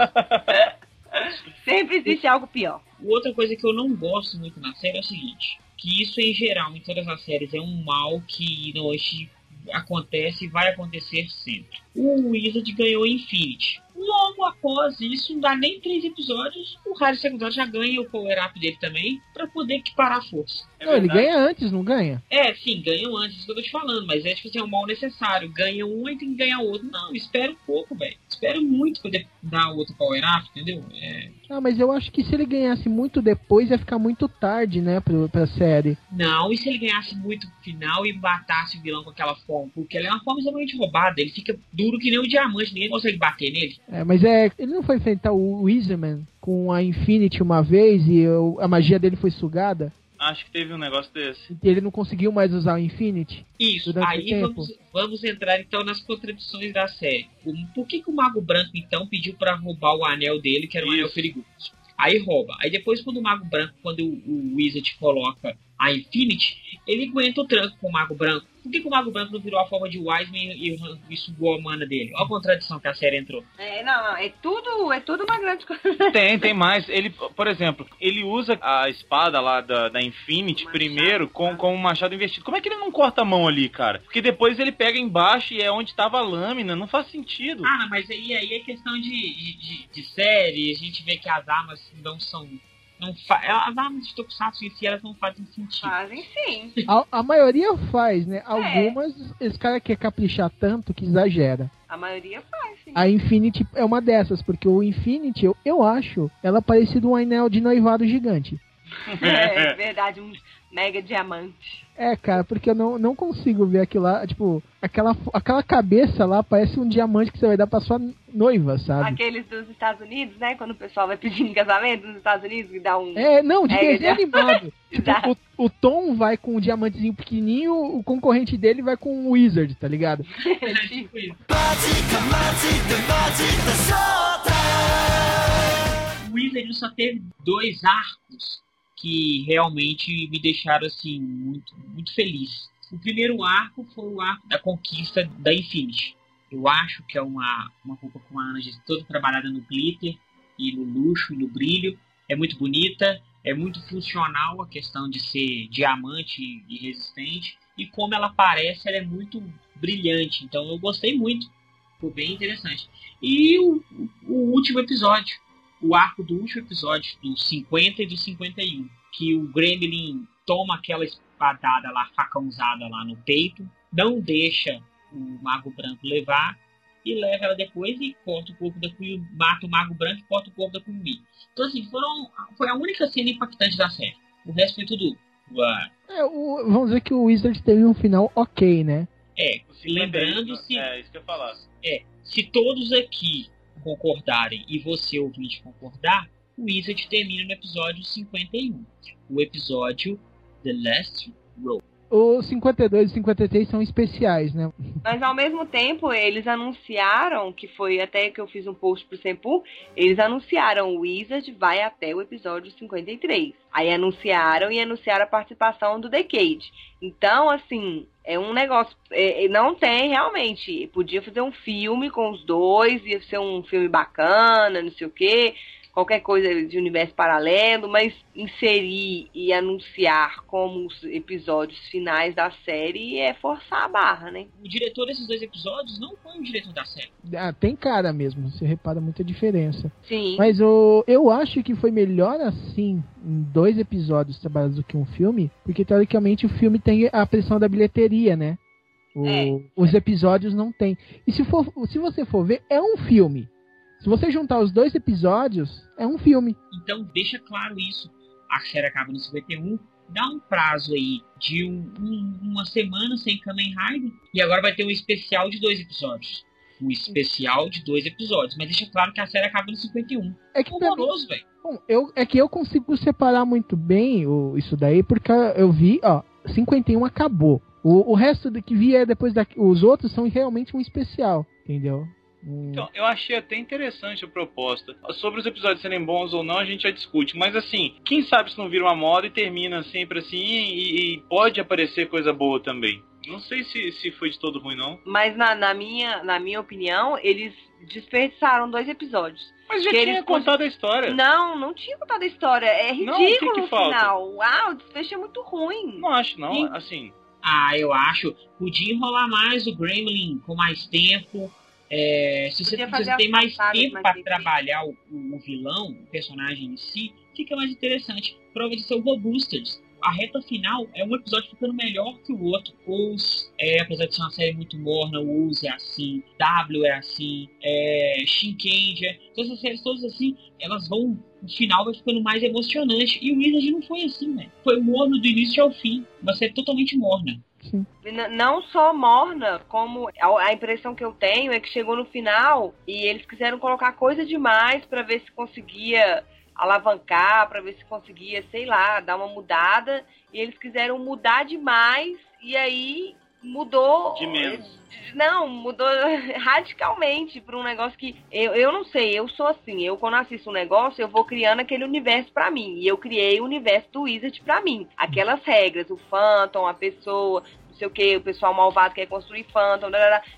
Sempre existe algo pior. Outra coisa que eu não gosto muito na série é o seguinte, que isso em geral, em todas as séries, é um mal que hoje acontece e vai acontecer sempre. O Wizard ganhou Infinity. Logo após isso, não dá nem três episódios, o Harry secundário já ganha o power up dele também, pra poder equiparar a força. É não, ele ganha antes, não ganha? É, sim, ganham antes, isso que eu tô te falando, mas é tipo assim, é um mal necessário. Ganha um e tem que ganhar outro. Não, espera um pouco, velho. Espera muito poder dar outro power up, entendeu? É, Ah, mas eu acho que se ele ganhasse muito depois ia ficar muito tarde, né, pro, pra série. Não, e se ele ganhasse muito no final e matasse o vilão com aquela forma? Porque ele é uma forma extremamente roubada, ele fica duro que nem o diamante, ninguém consegue bater nele. É, mas é. Ele não foi enfrentar o Wizardman com a Infinity uma vez e eu- a magia dele foi sugada? Acho que teve um negócio desse. E ele não conseguiu mais usar o Infinity? Isso, aí vamos, vamos entrar então nas contradições da série. Por que, que o Mago Branco então pediu pra roubar o anel dele, que era um anel Isso. perigoso? Aí rouba. Aí depois, quando o Mago Branco, quando o, o Wizard coloca a Infinity, ele aguenta o tranco com o Mago Branco. Por que, que o Mago Branco não virou a forma de Wiseman e, e, e sugou a mana dele? Olha a contradição que a série entrou. É, não, não, é tudo, é tudo uma grande coisa. Tem, tem mais. Ele, por exemplo, ele usa a espada lá da, da Infinity Machado, primeiro com, tá. com o machado investido. Como é que ele não corta a mão ali, cara? Porque depois ele pega embaixo e é onde tava a lâmina. Não faz sentido. Ah, não, mas aí, aí é questão de, de, de- de série, a gente vê que as armas não são. Não fa as armas de Tokusatsu em si elas não fazem sentido. Fazem sim. A, a maioria faz, né? Algumas, esse cara quer caprichar tanto que exagera. A maioria faz, sim. A Infinity é uma dessas, porque o Infinity, eu, eu acho, ela parecido um anel de noivado gigante. É verdade, um mega diamante. É, cara, porque eu não, não consigo ver aquilo lá, tipo, aquela, aquela cabeça lá parece um diamante que você vai dar pra sua noiva, sabe? Aqueles dos Estados Unidos, né? Quando o pessoal vai pedindo casamento nos Estados Unidos e dá um. É, não, de É, desenho animado. tipo, o, o Tom vai com um diamantezinho pequenininho, o concorrente dele vai com um Wizard, tá ligado? É tipo isso. O Wizard só teve dois arcos que realmente me deixaram assim muito, muito feliz. O primeiro arco foi o arco da conquista da Infinity. Eu acho que é uma, uma roupa com uma anja toda trabalhada no glitter e no luxo e no brilho. É muito bonita, é muito funcional a questão de ser diamante e resistente. E como ela parece, ela é muito brilhante. Então eu gostei muito. Ficou bem interessante. E o- o último episódio, o arco do último episódio, do 50 e do 51, que o Gremlin toma aquela espadada lá, facãozada lá no peito, não deixa o Mago Branco levar, e leva ela depois e corta o corpo da Kyuubi, mata o Mago Branco e corta o corpo da Kyuubi. Então assim, foram, foi a única cena impactante da série. O resto foi tudo... É, o- vamos dizer que o Wizard teve um final ok, né? É, lembrando se, É, isso que eu ia falar. se todos aqui concordarem e você ouvinte concordar, o Wizard termina no episódio 51. O episódio The Last Row. Os 52 e 53 são especiais, né? Mas ao mesmo tempo, eles anunciaram, que foi até que eu fiz um post pro Sempu, eles anunciaram o Wizard vai até o episódio 53. Aí anunciaram e anunciaram a participação do Decade. Então, assim, é um negócio. é, é, não tem realmente. Podia fazer um filme com os dois, ia ser um filme bacana, não sei o quê. Qualquer coisa de universo paralelo, mas inserir e anunciar como os episódios finais da série é forçar a barra, né? O diretor desses dois episódios não foi o diretor da série. Ah, tem cara mesmo, você repara muita diferença. Sim. Mas o, eu acho que foi melhor assim, em dois episódios trabalhados do que um filme, porque teoricamente o filme tem a pressão da bilheteria, né? O- É. Os episódios não tem. E se, for, se você for ver, é um filme. Se você juntar os dois episódios, é um filme. Então deixa claro isso. A série acaba no 51. Dá um prazo aí de um- um- uma semana sem Kamen Rider. E agora vai ter um especial de dois episódios. Um especial de dois episódios. Mas deixa claro que a série acaba no 51. É que Horroroso, velho. bom, eu, é que eu consigo separar muito bem o, isso daí, porque eu vi, ó, 51 acabou. O, o resto do que via depois da, os outros são realmente um especial, entendeu? Então, eu achei até interessante a proposta. Sobre os episódios serem bons ou não, a gente já discute. Mas assim, quem sabe se não vira uma moda e termina sempre assim e, e pode aparecer coisa boa também. Não sei se, se foi de todo ruim, não. Mas na, na minha, na minha opinião, eles desperdiçaram dois episódios. Mas já Que tinha eles contado a história. Não, não tinha contado a história. É Não, o que ridículo que falta? final. Ah, o desfecho é muito ruim. Não acho, não. Sim. Assim, Ah, eu acho. Podia enrolar mais o Gremlin com mais tempo. É, se você, você tem mais tempo para trabalhar o, o- vilão, o personagem em si, fica mais interessante. Prova de ser o Boosters. A reta final é um episódio ficando melhor que o outro. Os, é, apesar de ser uma série muito morna, o Uzi é assim, W é assim, é, Shinkenger, todas essas séries todas assim, elas vão. O final vai ficando mais emocionante. E o Wizard não foi assim, velho. Foi morno do início ao fim. Uma série totalmente morna. N- não só morna, como a, impressão que eu tenho é que chegou no final e eles quiseram colocar coisa demais pra ver se conseguia alavancar, pra ver se conseguia, sei lá, dar uma mudada. E eles quiseram mudar demais e aí mudou. De menos. Não, mudou radicalmente pra um negócio que eu, eu não sei, eu sou assim, eu quando assisto um negócio, eu vou criando aquele universo pra mim. E eu criei o universo do Wizard pra mim. Aquelas regras, o Phantom, a pessoa, não sei o que, o pessoal malvado quer construir Phantom,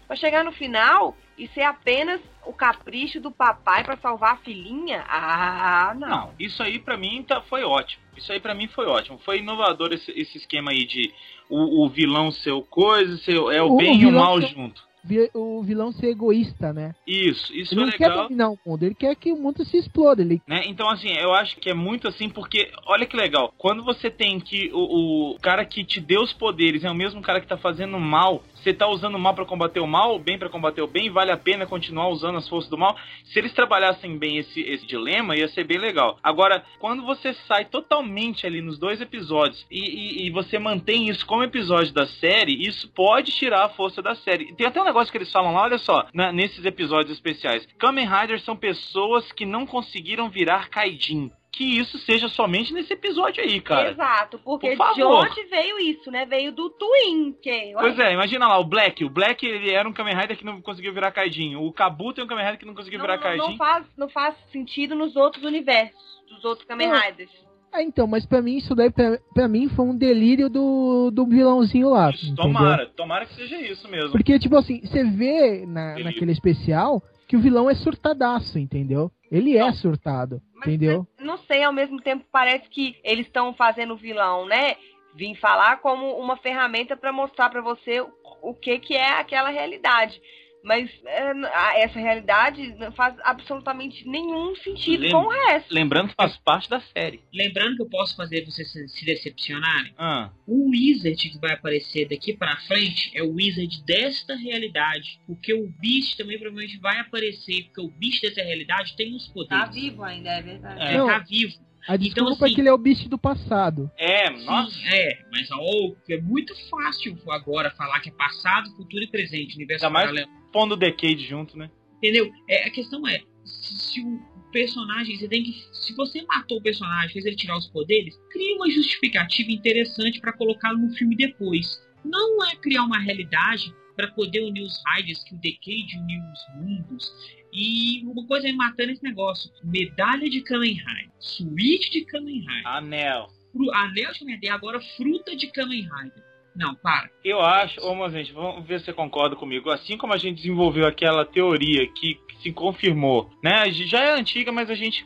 pra chegar no final e ser apenas o capricho do papai pra salvar a filhinha? Ah, não. não. Isso aí pra mim tá, foi ótimo. Isso aí pra mim foi ótimo. Foi inovador esse, esse esquema aí de o, o vilão ser o coisa, ser, é o, O- bem o e o mal ser- junto. vi- O vilão ser egoísta, né? Isso, isso Ele é não quer legal. dominar o mundo, ele quer que o mundo se exploda. Ele... Né? Então, assim, eu acho que é muito assim, porque, olha que legal, quando você tem que o, o cara que te deu os poderes é o mesmo cara que tá fazendo mal, você tá usando o mal pra combater o mal, o bem pra combater o bem, vale a pena continuar usando as forças do mal. Se eles trabalhassem bem esse, esse dilema, ia ser bem legal. Agora, quando você sai totalmente ali nos dois episódios e, e- e você mantém isso como episódio da série, isso pode tirar a força da série. Tem até um negócio que eles falam lá, olha só, na- nesses episódios especiais. Kamen Riders são pessoas que não conseguiram virar Kaijin. Que isso seja somente nesse episódio aí, cara. Exato, porque Por de onde veio isso, né? Veio do Twin, que Pois é, imagina lá, o Black. O Black ele era um Kamen Rider que não conseguiu virar Kaijin. O Kabuto é um Kamen Rider que não conseguiu não, virar não, Kaijin. não faz, não faz sentido nos outros universos, dos outros Kamen Não. Riders. Ah, então, mas pra mim, isso daí, pra, pra mim, foi um delírio do, do vilãozinho lá. Isso, tomara, tomara que seja isso mesmo. Porque, tipo assim, você vê na, Delírio. naquele especial que o vilão é surtadaço, entendeu? Ele é surtado, Mas, entendeu? mas, não sei, ao mesmo tempo parece que eles estão fazendo o vilão, né? Vim falar como uma ferramenta pra mostrar pra você o, o que que é aquela realidade. Mas é, essa realidade não faz absolutamente nenhum sentido Lem- com o resto. Lembrando que faz parte da série. Lembrando que eu posso fazer vocês se, se decepcionarem. Ah, O Wizard que vai aparecer daqui pra frente é o Wizard desta realidade. Porque o Beast também provavelmente vai aparecer. Porque o Beast dessa realidade tem os poderes. Tá vivo ainda, é verdade. Ele Não. tá vivo. A desculpa assim- é que ele é o bicho do passado. é, Sim, nossa. é, mas ó, é muito fácil agora falar que é passado, futuro e presente, universo Ainda mais- paralelo. Pondo o Decade junto, né? Entendeu? É, a questão é, se, se o personagem, você tem que. Se você matou o personagem, fez ele tirar os poderes, cria uma justificativa interessante pra colocá-lo no filme depois. Não é criar uma realidade pra poder unir os Riders, que o Decade uniu os mundos. E uma coisa é matando esse negócio: medalha de Kamen Rider, suíte de Kamen Rider, Anel. anel de Kamen Rider, agora fruta de Kamen Rider. Não, para. Eu acho, ô gente, vamos ver se você concorda comigo. Assim como a gente desenvolveu aquela teoria que, se confirmou, né? Já é antiga, mas a gente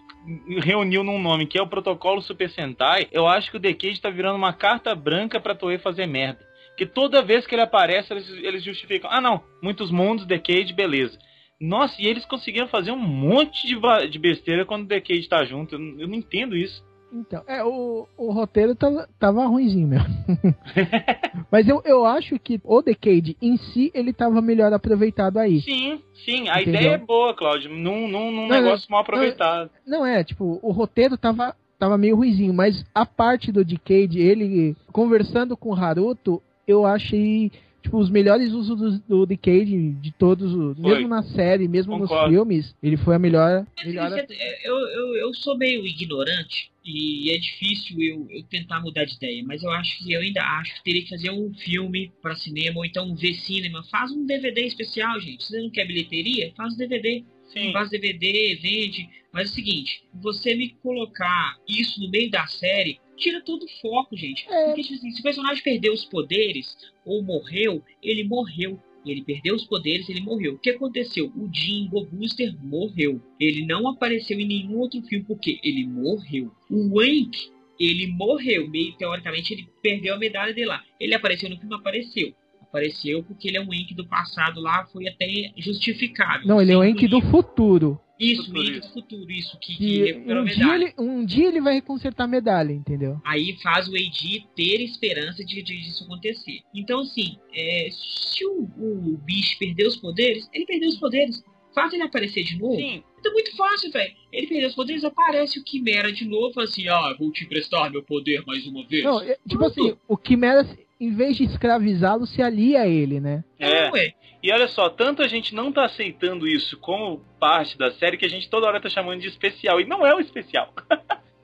reuniu num nome que é o protocolo Super Sentai. Eu acho que o Decade tá virando uma carta branca pra Toei fazer merda. Que toda vez que ele aparece, eles, eles justificam. Ah, não, muitos mundos, Decade, beleza. Nossa, e eles conseguiram fazer um monte de, de besteira quando o Decade tá junto. Eu, eu não entendo isso. Então, é, o, o roteiro tava, tava ruimzinho mesmo. Mas eu, eu acho que o Decade em si, ele tava melhor aproveitado aí. Sim, sim, a Entendeu? ideia é boa, Claudio. Num, num, num Não, negócio mal aproveitado. Não é, tipo, o roteiro tava, tava meio ruimzinho, mas a parte do Decade, ele conversando com o Haruto, eu achei, tipo, os melhores usos do, do Decade de todos, os- Foi. mesmo na série, mesmo Concordo. nos filmes, ele foi a melhor. É, melhor Eu, eu, eu sou meio ignorante e é difícil eu, eu tentar mudar de ideia, mas eu acho que eu ainda acho que teria que fazer um filme pra cinema ou então ver cinema. Faz um DVD especial, gente. Se você não quer bilheteria, faz um DVD. Sim. Faz DVD, vende. Mas é o seguinte, você me colocar isso no meio da série, tira todo o foco, gente. É. Porque tipo assim, se o personagem perdeu os poderes ou morreu, ele morreu. Ele perdeu os poderes, ele morreu. O que aconteceu? O Jingo Booster morreu. Ele não apareceu em nenhum outro filme porque ele morreu. O Wank, ele morreu. Meio teoricamente, ele perdeu a medalha dele lá. Ele apareceu no filme, apareceu. Apareceu porque ele é um Wank do passado lá, foi até justificável. Não, ele é o Sem Enki do futuro. Isso, Futuro, Wank isso. do futuro, isso, que, que recuperou um a dia, medalha. ele, um dia ele vai consertar a medalha, entendeu? Aí faz o AD ter esperança de, de disso acontecer. Então, assim, é, se o, o bicho perder os poderes, ele perdeu os poderes. Faz ele aparecer de novo. Sim, É muito fácil, velho. Ele perdeu os poderes, aparece o Quimera de novo, assim, ah, vou te emprestar meu poder mais uma vez. Não, é- tipo Pronto. assim, o Quimera, em vez de escravizá-lo, se alia a ele, né? é. Não, ué. E olha só, tanto a gente não tá aceitando isso como parte da série que a gente toda hora tá chamando de especial. E não é o especial.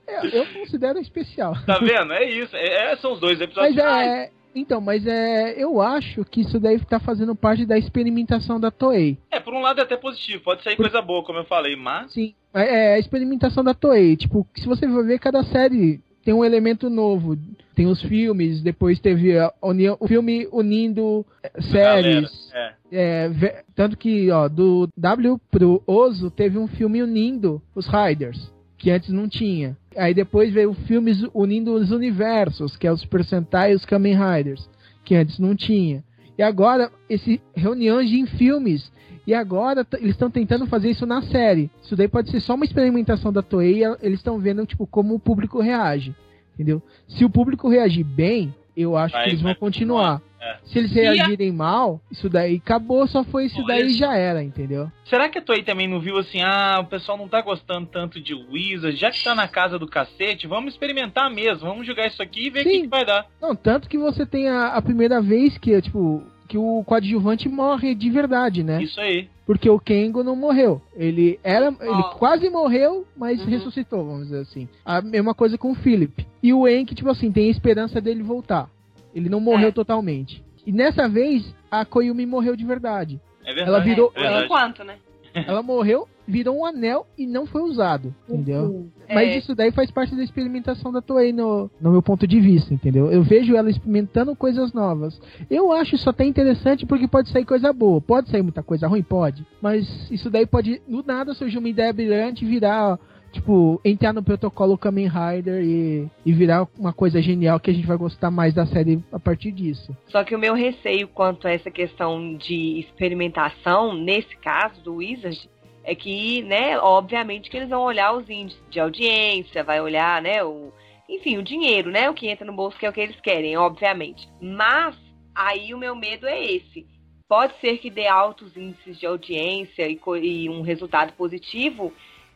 Eu, eu considero especial. Tá vendo? É isso. É, é- são os dois episódios. Mas finais. é. Então, mas é. Eu acho que isso daí tá fazendo parte da experimentação da Toei. É, por um lado é até positivo. Pode sair coisa boa, como eu falei, mas. Sim. É é a experimentação da Toei. Tipo, se você for ver cada série tem um elemento novo. Tem os filmes, depois teve a união, o filme unindo eh, séries. Galera, é. É, tanto que, ó, do W pro Ozo teve um filme unindo os Riders, que antes não tinha. Aí depois veio filmes unindo os universos, que é os Super Sentai e os Kamen Riders, que antes não tinha. E agora, esse reuniões de em filmes. E agora eles estão tentando fazer isso na série. Isso daí pode ser só uma experimentação da Toei, e eles estão vendo tipo como o público reage, entendeu? Se o público reagir bem, eu acho Vai- que eles vão continuar. continuar, é. Se eles E a- reagirem mal, isso daí acabou, só foi isso Olha daí e só. já era, entendeu? Será que a Toei também não viu assim, ah, o pessoal não tá gostando tanto de Wizard, já que tá na casa do cacete, vamos experimentar mesmo, vamos jogar isso aqui e ver o que, que vai dar. Não, tanto que você tem a, a primeira vez que, tipo, que o coadjuvante morre de verdade, né? Isso aí. Porque o Kengo não morreu. Ele era. Ele Ó. quase morreu, mas Uhum. ressuscitou, vamos dizer assim. A mesma coisa com o Philip. E o Enki, tipo assim, tem a esperança dele voltar. Ele não morreu É. totalmente. E nessa vez, a Koyumi morreu de verdade. É verdade. Ela virou- é verdade. enquanto, né? Ela morreu, virou um anel e não foi usado, entendeu? É, Mas isso daí faz parte da experimentação da Toei no, no meu ponto de vista, entendeu? Eu vejo ela experimentando coisas novas. Eu acho isso até interessante porque pode sair coisa boa. Pode sair muita coisa ruim? Pode. Mas isso daí pode, do nada, surgir uma ideia brilhante e virar tipo, entrar no protocolo Kamen Rider e, e virar uma coisa genial que a gente vai gostar mais da série a partir disso. Só que o meu receio quanto a essa questão de experimentação, nesse caso do Wizard, é que, né, obviamente que eles vão olhar os índices de audiência, vai olhar, né, o, enfim, o dinheiro, né, o que entra no bolso, que é o que eles querem, obviamente. Mas aí o meu medo é esse. Pode ser que dê altos índices de audiência e, e um resultado positivo,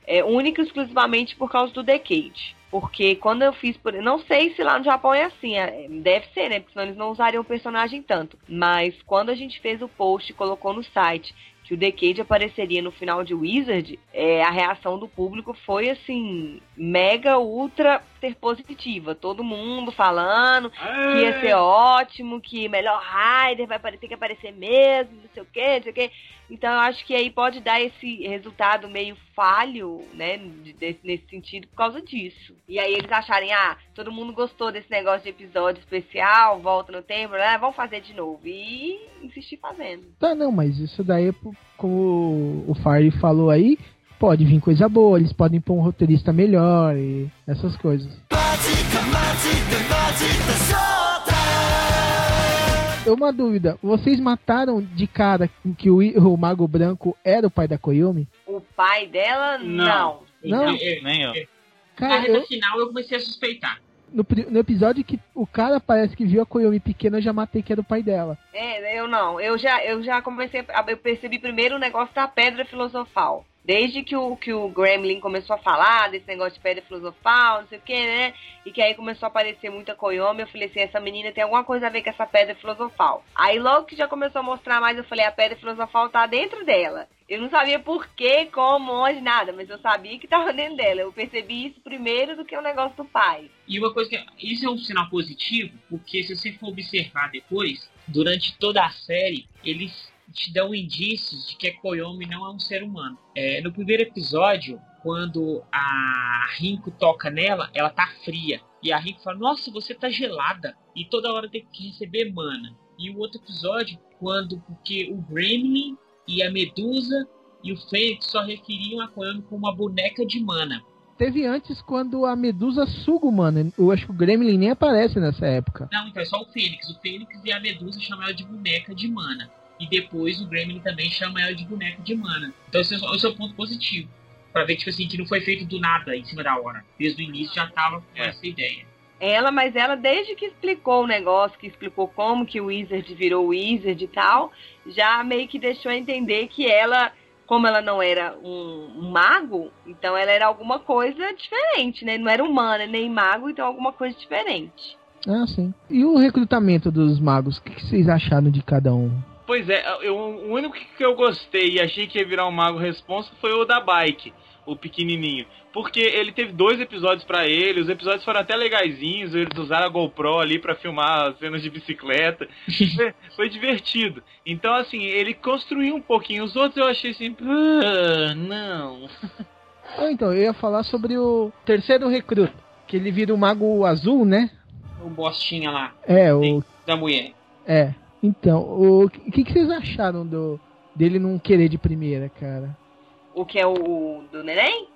é, único e exclusivamente por causa do Decade. Porque quando eu fiz por. Não sei se lá no Japão é assim, é- deve ser, né? Porque senão eles não usariam o personagem tanto. Mas quando a gente fez o post e colocou no site que o Decade apareceria no final de Wizard, é, a reação do público foi assim, mega, ultra ser positiva. Todo mundo falando que ia ser ótimo, que melhor Rider vai aparecer, que aparecer mesmo, não sei o que, não sei o que. Então eu acho que aí pode dar esse resultado meio falho, né, de- desse- nesse sentido, por causa disso. E aí eles acharem, ah, todo mundo gostou desse negócio de episódio especial, volta no tempo, né, vamos fazer de novo. E insistir fazendo. Tá, não, mas isso daí, é po- como o Fire falou aí, pode vir coisa boa, eles podem pôr um roteirista melhor e essas coisas. Uma dúvida, vocês mataram de cara que o, o Mago Branco era o pai da Koyumi? O pai dela, não. Não? Nem eu. Na Cara, reta eu- final eu comecei a suspeitar. No, no episódio que o cara parece que viu a Koyumi pequena, eu já matei que era o pai dela. É, eu não. Eu já, eu já comecei. A, eu percebi primeiro o negócio da pedra filosofal. Desde que o, que o Gremlin começou a falar desse negócio de pedra filosofal, não sei o que, né? E que aí começou a aparecer muita Koyomi, eu falei assim, essa menina tem alguma coisa a ver com essa pedra filosofal. Aí logo que já começou a mostrar mais, eu falei, a pedra filosofal tá dentro dela. Eu não sabia por que, como, onde, nada, mas eu sabia que tava dentro dela. Eu percebi isso primeiro do que o negócio do pai. E uma coisa que. Isso é um sinal positivo, porque se você for observar depois, durante toda a série, eles te dão indícios de que a Koyomi não é um ser humano. É, no primeiro episódio, quando a Rinko toca nela, ela tá fria. E a Rinko fala, nossa, você tá gelada. E toda hora tem que receber mana. E o outro episódio, quando porque o Gremlin e a Medusa e o Fênix só referiam a Koyomi como uma boneca de mana. Teve antes quando a Medusa suga o mano. Eu acho que o Gremlin nem aparece nessa época. Não, então é só o Fênix. O Fênix e a Medusa chamam ela de boneca de mana. E depois o Gremlin também chama ela de boneca de mana. Então esse é o é o ponto positivo. Pra ver tipo assim, que não foi feito do nada em cima da hora. Desde o início já tava com É. essa ideia. Ela, mas ela, desde que explicou o negócio, que explicou como que o Wizard virou Wizard e tal, já meio que deixou entender que ela, como ela não era um, mago, então ela era alguma coisa diferente, né? Não era humana nem mago, então alguma coisa diferente. Ah, sim. E o recrutamento dos magos? O que, que vocês acharam de cada um? Pois é, eu, o único que eu gostei e achei que ia virar um mago responsa foi o da bike, o pequenininho. Porque ele teve dois episódios pra ele, os episódios foram até legaisinhos, eles usaram a GoPro ali pra filmar as cenas de bicicleta. foi, foi divertido. Então, assim, ele construiu um pouquinho. Os outros eu achei assim, "Ah, não. Ah, então, eu ia falar sobre o terceiro recruta. Que ele vira o mago azul, né? O bostinha lá, É, o. Da mulher. É. Então, o que, que vocês acharam do dele não querer de primeira, cara? O que é o do neném?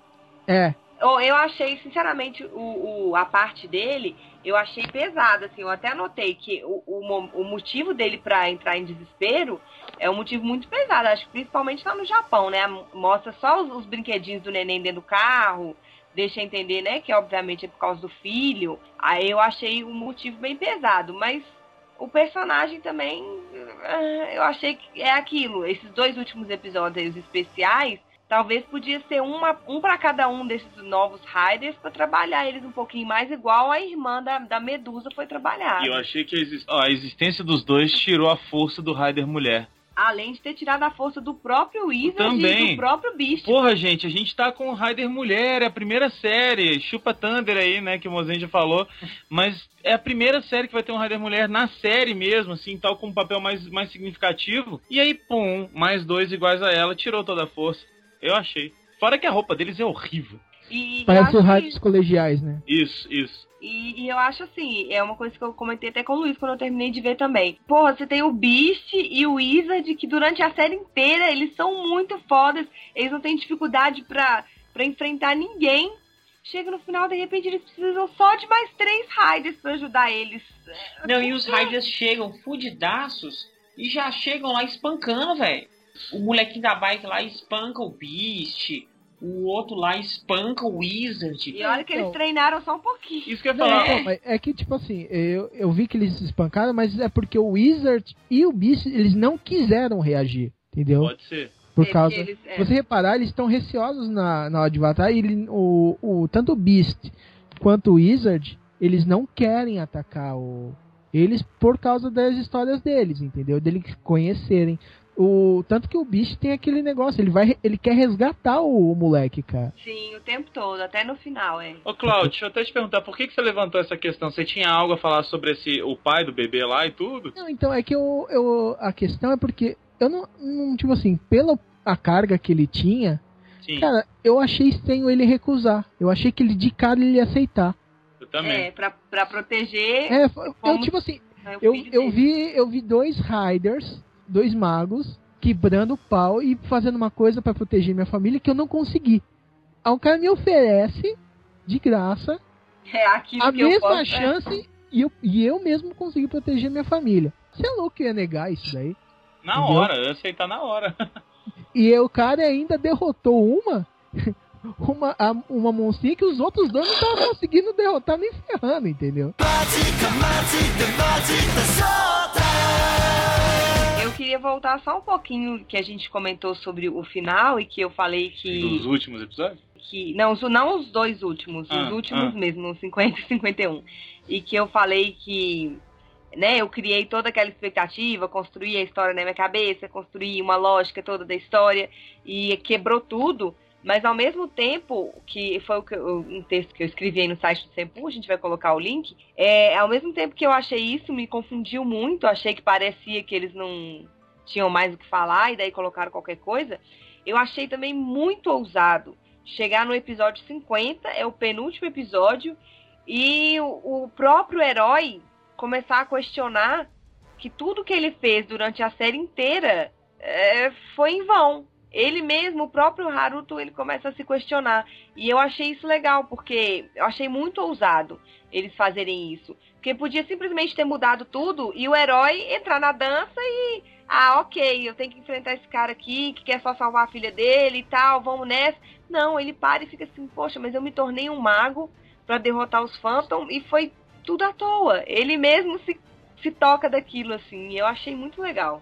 É. Eu, eu achei, sinceramente, o, o- a parte dele, eu achei pesada, assim, eu até anotei que o, o, o motivo dele pra entrar em desespero é um motivo muito pesado, acho que principalmente lá no Japão, né? Mostra só os, os brinquedinhos do neném dentro do carro, deixa entender, né, que obviamente é por causa do filho. Aí eu achei o motivo bem pesado, mas o personagem também, ah, eu achei que é aquilo. Esses dois últimos episódios especiais, talvez podia ser uma, um para cada um desses novos Riders para trabalhar eles um pouquinho mais igual a irmã da, da Medusa foi trabalhada. E eu achei que a, existência dos dois tirou a força do Raider mulher. Além de ter tirado a força do próprio Wizard Também. e do próprio Beast. Porra, gente, a gente tá com o Raider Mulher, é a primeira série. Chupa Thunder aí, né, que o Mozen já falou. Mas é a primeira série que vai ter um Raider Mulher na série mesmo, assim, tal, com um papel mais, mais significativo. E aí, pum, mais dois iguais a ela, tirou toda a força. Eu achei. Fora que a roupa deles é horrível. E, Parece os rádios que- colegiais, né? Isso, isso. E, e eu acho assim, é uma coisa que eu comentei até com o Luiz quando eu terminei de ver também. Porra, você tem o Beast e o Wizard que durante a série inteira eles são muito fodas. Eles não têm dificuldade pra pra enfrentar ninguém. Chega no final, de repente, eles precisam só de mais três Riders pra ajudar eles. Não, e os Riders chegam fudidaços e já chegam lá espancando, velho. O molequinho da bike lá espanca o Beast, o outro lá espanca o Wizard. E olha que eles Então. treinaram só um pouquinho. Isso que eu ia Não, falar. então, mas é que, tipo assim, eu, eu vi que eles se espancaram, mas é porque o Wizard e o Beast, eles não quiseram reagir, entendeu? Pode ser. É, Por porque causa... eles- é. Se você reparar, eles estão receosos na, na hora de batalha, e ele, o, o, tanto o Beast quanto o Wizard, eles não querem atacar o... Eles por causa das histórias deles, entendeu? Deles conhecerem. O, tanto que o Beast tem aquele negócio, ele vai ele quer resgatar o, moleque, cara. Sim, o tempo todo, até no final, é. Ô, Claudio, deixa eu até te perguntar, por que, que você levantou essa questão? Você tinha algo a falar sobre esse, o pai do bebê lá e tudo? Não, então é que eu, eu a questão é porque eu não, não tipo assim, pela a carga que ele tinha, Sim, cara, eu achei estranho ele recusar. Eu achei que ele de cara ele ia aceitar. eu também. É, pra, pra proteger É, eu Como- tipo assim, o eu, eu vi eu vi dois riders, dois magos quebrando o pau e fazendo uma coisa pra proteger minha família que eu não consegui. Aí o cara me oferece de graça É a que eu mesma posso... é. chance e, eu, e eu mesmo consegui proteger minha família. Você é louco que eu ia negar isso daí? Na Entendeu? hora, eu ia aceitar na hora. E o cara ainda derrotou uma uma, a- uma monstrinha que os outros dois não estavam conseguindo derrotar nem ferrando, entendeu? Eu queria voltar só um pouquinho que a gente comentou sobre o final e que eu falei que. Dos últimos episódios? que não, os, não os dois últimos, Ah, os últimos ah. mesmo, no 50 e 51. E que eu falei que, né, eu criei toda aquela expectativa, construí a história na minha cabeça, construí uma lógica toda da história e quebrou tudo. Mas ao mesmo tempo, que foi que eu- um texto que eu escrevi aí no site do Sempu, a gente vai colocar o link, é, ao mesmo tempo que eu achei isso, me confundiu muito, achei que parecia que eles não tinham mais o que falar e daí colocaram qualquer coisa, eu achei também muito ousado chegar no episódio 50, é o penúltimo episódio, e o, o próprio herói começar a questionar que tudo que ele fez durante a série inteira é, foi em vão. Ele mesmo, o próprio Haruto, ele começa a se questionar. E eu achei isso legal, porque eu achei muito ousado eles fazerem isso. Porque podia simplesmente ter mudado tudo e o herói entrar na dança e. Ah, ok, eu tenho que enfrentar esse cara aqui que quer só salvar a filha dele e tal, vamos nessa. Não, ele para e fica assim, poxa, mas eu me tornei um mago pra derrotar os Phantom e foi tudo à toa. Ele mesmo se, se toca daquilo, assim, eu achei muito legal.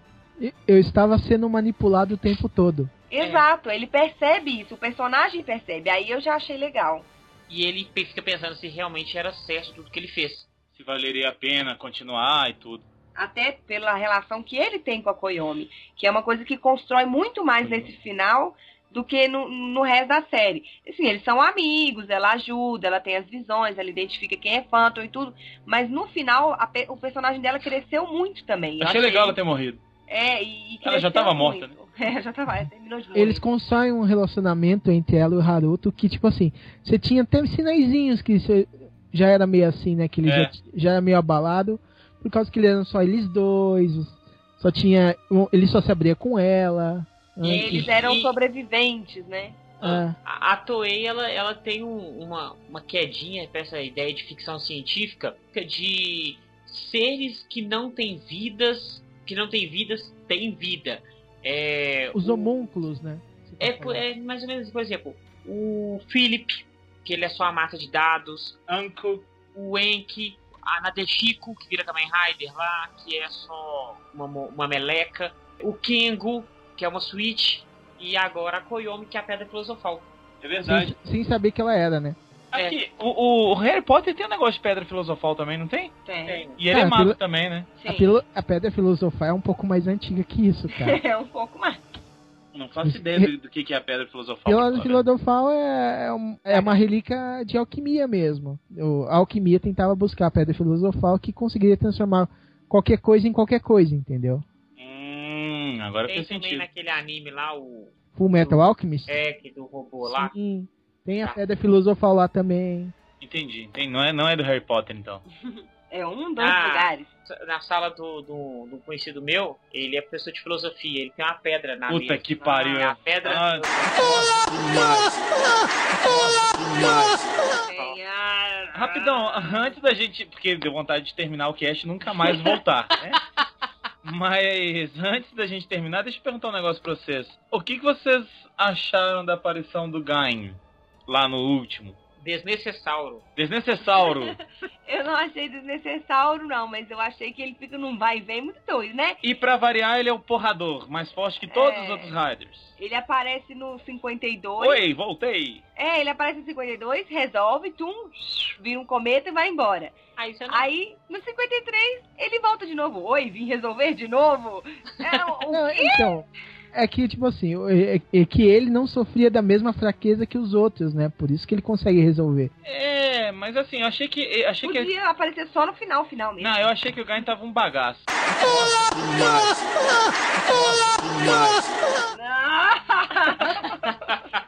Eu estava sendo manipulado o tempo todo. Exato, ele percebe isso, o personagem percebe, aí eu já achei legal. E ele fica pensando se realmente era certo tudo que ele fez. Se valeria a pena continuar e tudo. Até pela relação que ele tem com a Koyomi, que é uma coisa que constrói muito mais nesse final do que no, no resto da série. Assim, eles são amigos, ela ajuda, ela tem as visões, ela identifica quem é Phantom e tudo, mas no final a pe- o personagem dela cresceu muito também. Eu Achei legal ela ter morrido. É, e, e Ela já cresceu tava morta, muito. É, já tava, terminou de morrer. Eles constroem um relacionamento entre ela e o Haruto que, tipo assim, você tinha até sinaizinhos que você já era meio assim, né? Que ele É. já, já era meio abalado, por causa que ele eram só eles dois, só tinha. um- Ele só se abria com ela. E antes. eles eram E- sobreviventes, né? É. A, a Toei, ela, ela tem um- uma, uma quedinha pra essa ideia de ficção científica de seres que não têm vidas, que não têm vidas, têm vida. É, Os o- homúnculos, né? Tá É, é mais ou menos, por exemplo, o Philip, que ele é só a mata de dados, Uncle. o Enki, a Nadeshiko, que vira Kamen Rider lá, que é só uma, mo- uma meleca, o Kengo, que é uma Switch, e agora a Koyomi, que é a Pedra Filosofal. É verdade. sem, sem saber que ela era, né? Aqui, o, o Harry Potter tem um negócio de pedra filosofal também, não tem? Tem. E ele é Ah, mago pelo- também, né? A, Sim. pilo- a pedra filosofal é um pouco mais antiga que isso, cara. É um pouco mais. Não faço ideia do, do que, que é a pedra filosofal. Falar. filosofal é, é, um- é uma relíquia de alquimia mesmo. O, a alquimia tentava buscar a pedra filosofal que conseguiria transformar qualquer coisa em qualquer coisa, entendeu? Hum, agora Tem fez também sentido. naquele anime lá, o Full Metal Alchemist? é, que do robô lá. Tem a Tá. pedra filosofal lá também. Entendi, entendi. Não é, não é do Harry Potter, então. É um, dois Ah. lugares. Na sala do, do, do conhecido meu, ele é professor de filosofia, ele tem uma pedra na Puta mesa. que pariu. É a pedra. Ah, Tem a- Rapidão, antes da gente. Porque deu vontade de terminar o cast e nunca mais voltar, né? Mas antes da gente terminar, deixa eu perguntar um negócio pra vocês. O que, que vocês acharam da aparição do Gain lá no último? Desnecessauro. Desnecessauro. Eu não achei desnecessário, não, mas eu achei que ele fica num vai e vem muito doido, né? e pra variar, ele é o porrador, mais forte que todos É. os outros Riders. Ele aparece no 52. Oi, voltei. É, ele aparece no 52, resolve, tum, vira um cometa e vai embora. Aí não. Aí, no 53, ele volta de novo. Oi, vim resolver de novo? É, o quê? então, é que, tipo assim, é, é que ele não sofria da mesma fraqueza que os outros, né? Por isso que ele consegue resolver. É, mas assim, eu achei que. eu Achei que Podia aparecer só no final, final mesmo. não, eu achei que o Gain tava um bagaço.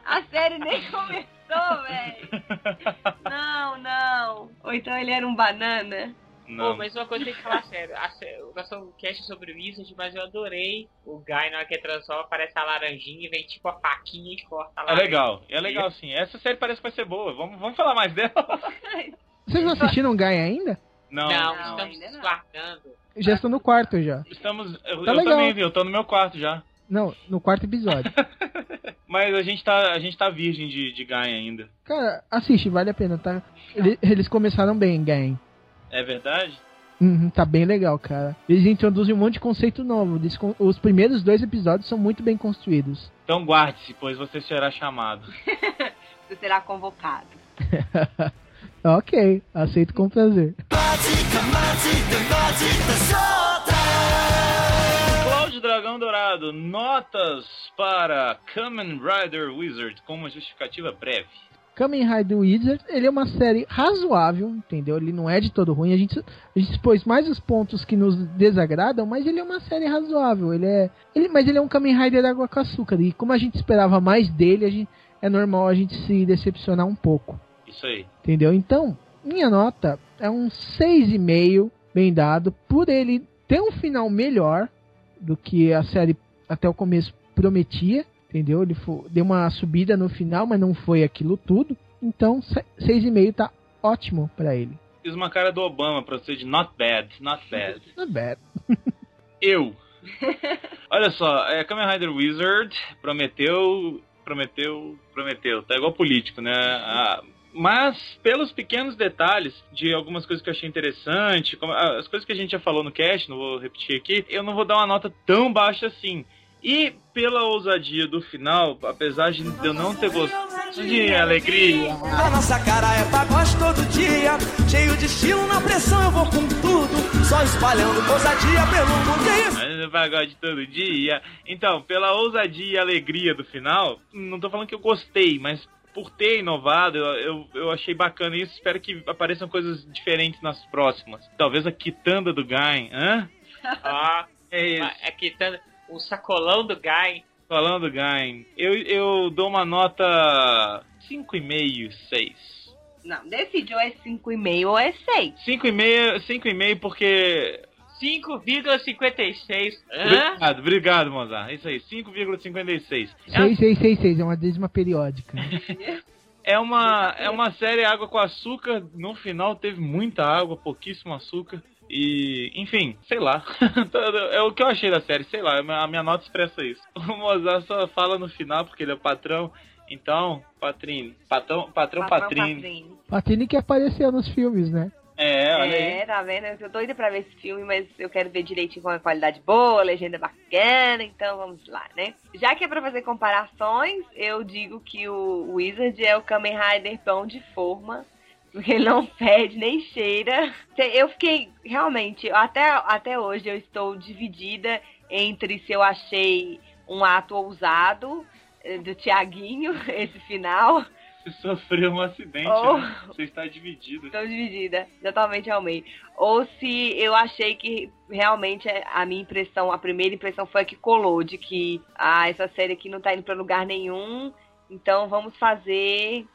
A série nem começou, velho. Não, não. Ou então ele era um banana. Não. Pô, mas uma coisa tem que falar sério. A somos um cast sobre o Wizard, mas eu adorei o Guy na hora que transforma, aparece a laranjinha e vem tipo a faquinha e corta a É laranja. legal, é legal sim. Essa série parece que vai ser boa. Vamos, vamos falar mais dela? Vocês não assistiram Gaia ainda? Não, Não, Não, estamos ainda não. guardando. Eu Já estou no quarto já. estamos. Eu, Tá eu legal. também vi, eu tô no meu quarto já. Não, no quarto episódio. Mas a gente tá, a gente tá virgem de, de Gaia ainda. Cara, assiste, vale a pena, tá? Ele- Eles começaram bem, Gaia. É verdade? Uhum, tá bem legal, cara. Eles introduzem um monte de conceito novo. Os primeiros dois episódios são muito bem construídos. Então guarde-se, pois você será chamado. Você será convocado. ok, aceito com prazer. Cloud Dragão Dourado, notas para Kamen Rider Wizard com uma justificativa breve. Kamen Rider Wizard, ele é uma série razoável, entendeu? Ele não é de todo ruim. A gente, a gente expôs mais os pontos que nos desagradam, mas ele é uma série razoável. Ele é, ele, mas ele é um Kamen Rider água com açúcar. E como a gente esperava mais dele, a gente, é normal a gente se decepcionar um pouco, Isso aí. entendeu? Então, minha nota é um 6,5 bem dado, por ele ter um final melhor do que a série até o começo prometia, entendeu? Ele fo- deu uma subida no final, mas não foi aquilo tudo. Então, se- 6,5 tá ótimo pra ele. Fiz uma cara do Obama pra você de not bad, not bad. Not bad. Eu. Olha só, é, Kamen Rider Wizard prometeu, prometeu, prometeu. Tá igual político, né? Ah, mas, pelos pequenos detalhes de algumas coisas que eu achei interessante, como, ah, as coisas que a gente já falou no cast, não vou repetir aqui, eu não vou dar uma nota tão baixa assim. E pela ousadia do final, apesar de eu não ter gostado de alegria, A nossa cara é pagode todo dia, cheio de estilo na pressão, eu vou com tudo, só espalhando ousadia pelo mundo. Que isso? Mas eu pagode todo dia. Então, pela ousadia e alegria do final, não tô falando que eu gostei, mas por ter inovado, eu, eu, eu achei bacana isso. Espero que apareçam coisas diferentes nas próximas. Talvez a quitanda do Gain, hã? Ó, É isso. é que tá o sacolão do Guy. Falando do Gain, eu, eu dou uma nota 5,5, 6. Não, decidiu é 5,5 ou é 6. 5,5, 5,5 porque 5,56. Hã? Obrigado, obrigado, Mozart. É isso aí, 5,56. 6666 é uma dízima periódica. É uma, é uma série água com açúcar. No final teve muita água, pouquíssimo açúcar. E, enfim, sei lá. é o que eu achei da série, sei lá. A minha nota expressa isso. O Mozart só fala no final porque ele é o patrão. Então, Patrine, patrão, patrão, Patrine. Patrine. Patini que apareceu nos filmes, né? É, olha aí. É, tá vendo? Eu tô doida pra ver esse filme, mas eu quero ver direitinho com a qualidade boa, legenda bacana, então vamos lá, né? Já que é pra fazer comparações, eu digo que o Wizard é o Kamen Rider pão de forma, porque ele não fede nem cheira. Eu fiquei, realmente, até, até hoje eu estou dividida entre se eu achei um ato ousado eh, do Tiaguinho, esse final, Você sofreu um acidente, Oh. né? Você está dividido. Estou dividida, totalmente ao meio. Ou se eu achei que realmente a minha impressão, a primeira impressão foi a que colou, de que ah, essa série aqui não tá indo pra lugar nenhum, então vamos fazer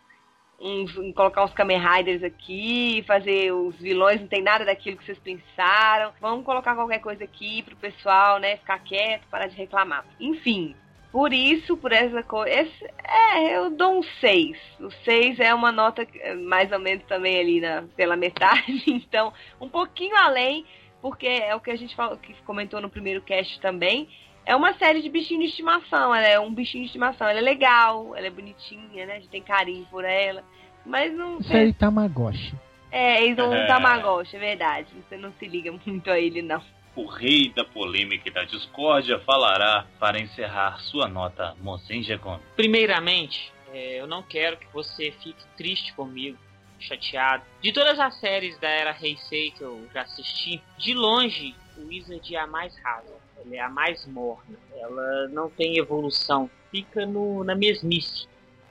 uns, colocar uns Kamen Riders aqui, fazer os vilões, não tem nada daquilo que vocês pensaram. Vamos colocar qualquer coisa aqui pro pessoal, né, ficar quieto, parar de reclamar. Enfim, por isso, por essa coisa. É, eu dou um 6. O 6 é uma nota eh, mais ou menos também ali na, pela metade. Então, um pouquinho além, porque é o que a gente falou, que comentou no primeiro cast também. É uma série de bichinho de estimação. Ela é um bichinho de estimação. Ela é legal, ela é bonitinha, né? A gente tem carinho por ela. Mas não. Série Tamagotchi. É, eles um É. Tamagotchi, é verdade. Você não se liga muito a ele, não. O rei da polêmica e da discórdia falará para encerrar sua nota, Mozenja Gomes. Primeiramente, é, eu não quero que você fique triste comigo, chateado. De todas as séries da era Heisei que eu já assisti, de longe, o Wizard é a mais rasa. Ela é a mais morna. Ela não tem evolução. Fica no, na mesmice.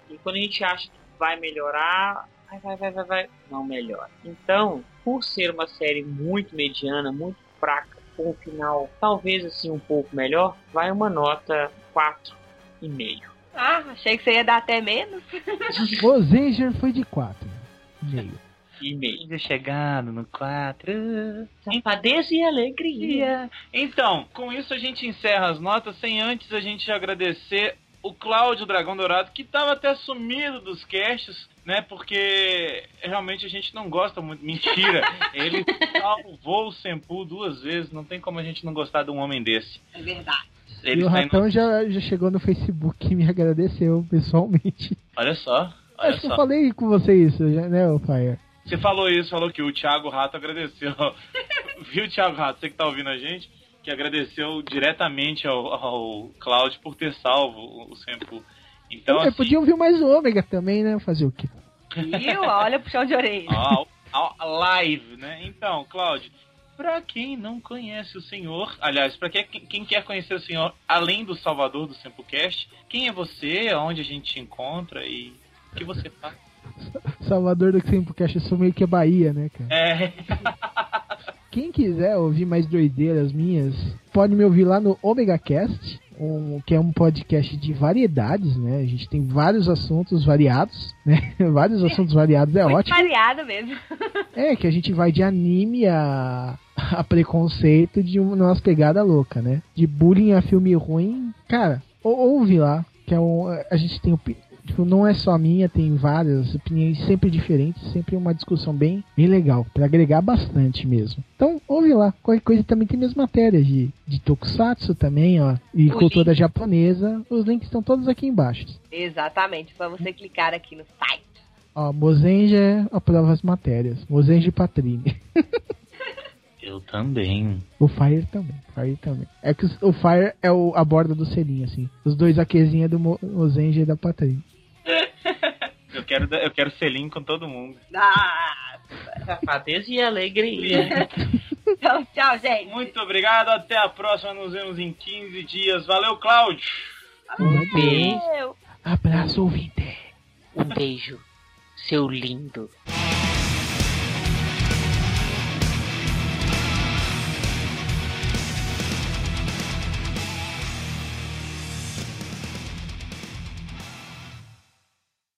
E quando a gente acha que vai melhorar, vai, vai, vai, vai, vai, não melhora. Então, por ser uma série muito mediana, muito fraca, com um final talvez assim um pouco melhor, vai uma nota 4,5. Ah, achei que você ia dar até menos. O Zenger foi de 4. E meio. Chegando no 4. Safadeza e alegria. Então, com isso a gente encerra as notas, sem antes a gente agradecer o Cláudio Dragão Dourado, que estava até sumido dos casts, né? Porque realmente a gente não gosta muito. Mentira! Ele salvou o Sempu duas vezes, não tem como a gente não gostar de um homem desse. É verdade. Ele e o está Ratão indo... já, já chegou no Facebook e me agradeceu pessoalmente. Olha só, olha Acho que eu só. falei com você isso, já, né, ô Fire? Você falou isso, falou que o Thiago Rato agradeceu. Viu, Thiago Rato, você que tá ouvindo a gente, que agradeceu diretamente ao, ao Cláudio por ter salvo o, o Sempu. Então, assim, podia ouvir mais o Ômega também, né? Fazer o quê? Viu? Olha o puxão de orelha. ó, ó, ó, live, né? Então, Cláudio, pra quem não conhece o senhor, aliás, pra quem, quem quer conhecer o senhor além do Salvador do Sempocast, quem é você, onde a gente te encontra e o que você faz? Salvador do Simplecast, eu sou meio que a Bahia, né, cara? É, Quem quiser ouvir mais doideiras minhas, pode me ouvir lá no Omega Cast, um, que é um podcast de variedades, né? A gente tem vários assuntos variados, né? vários assuntos variados é Muito ótimo. variado mesmo. É, que a gente vai de anime a, a preconceito de uma nossa pegada louca, né? De bullying a filme ruim. Cara, ou- ouve lá, que é um, a gente tem opi- Tipo, não é só a minha, tem várias opiniões sempre diferentes, sempre uma discussão bem, bem legal, pra agregar bastante mesmo. Então, ouve lá. Qualquer coisa também tem minhas matérias de, de tokusatsu também, ó, e O cultura link. japonesa. Os links estão todos aqui embaixo. Exatamente, só você clicar aqui no site. Ó, Mozenja aprova as matérias. Mozenja e Patrini. eu também. O Fire também, Fire também. É que o Fire é o, a borda do selinho, assim. Os dois AQzinha do Mo- Mozenja e da Patrini. Eu quero, eu quero selinho com todo mundo. Ah, Safadeza e alegria. então, tchau, gente. Muito obrigado, até a próxima, nos vemos em 15 dias. Valeu, Cláudio! Um beijo. Abraço, ouvinte. Um beijo, seu lindo.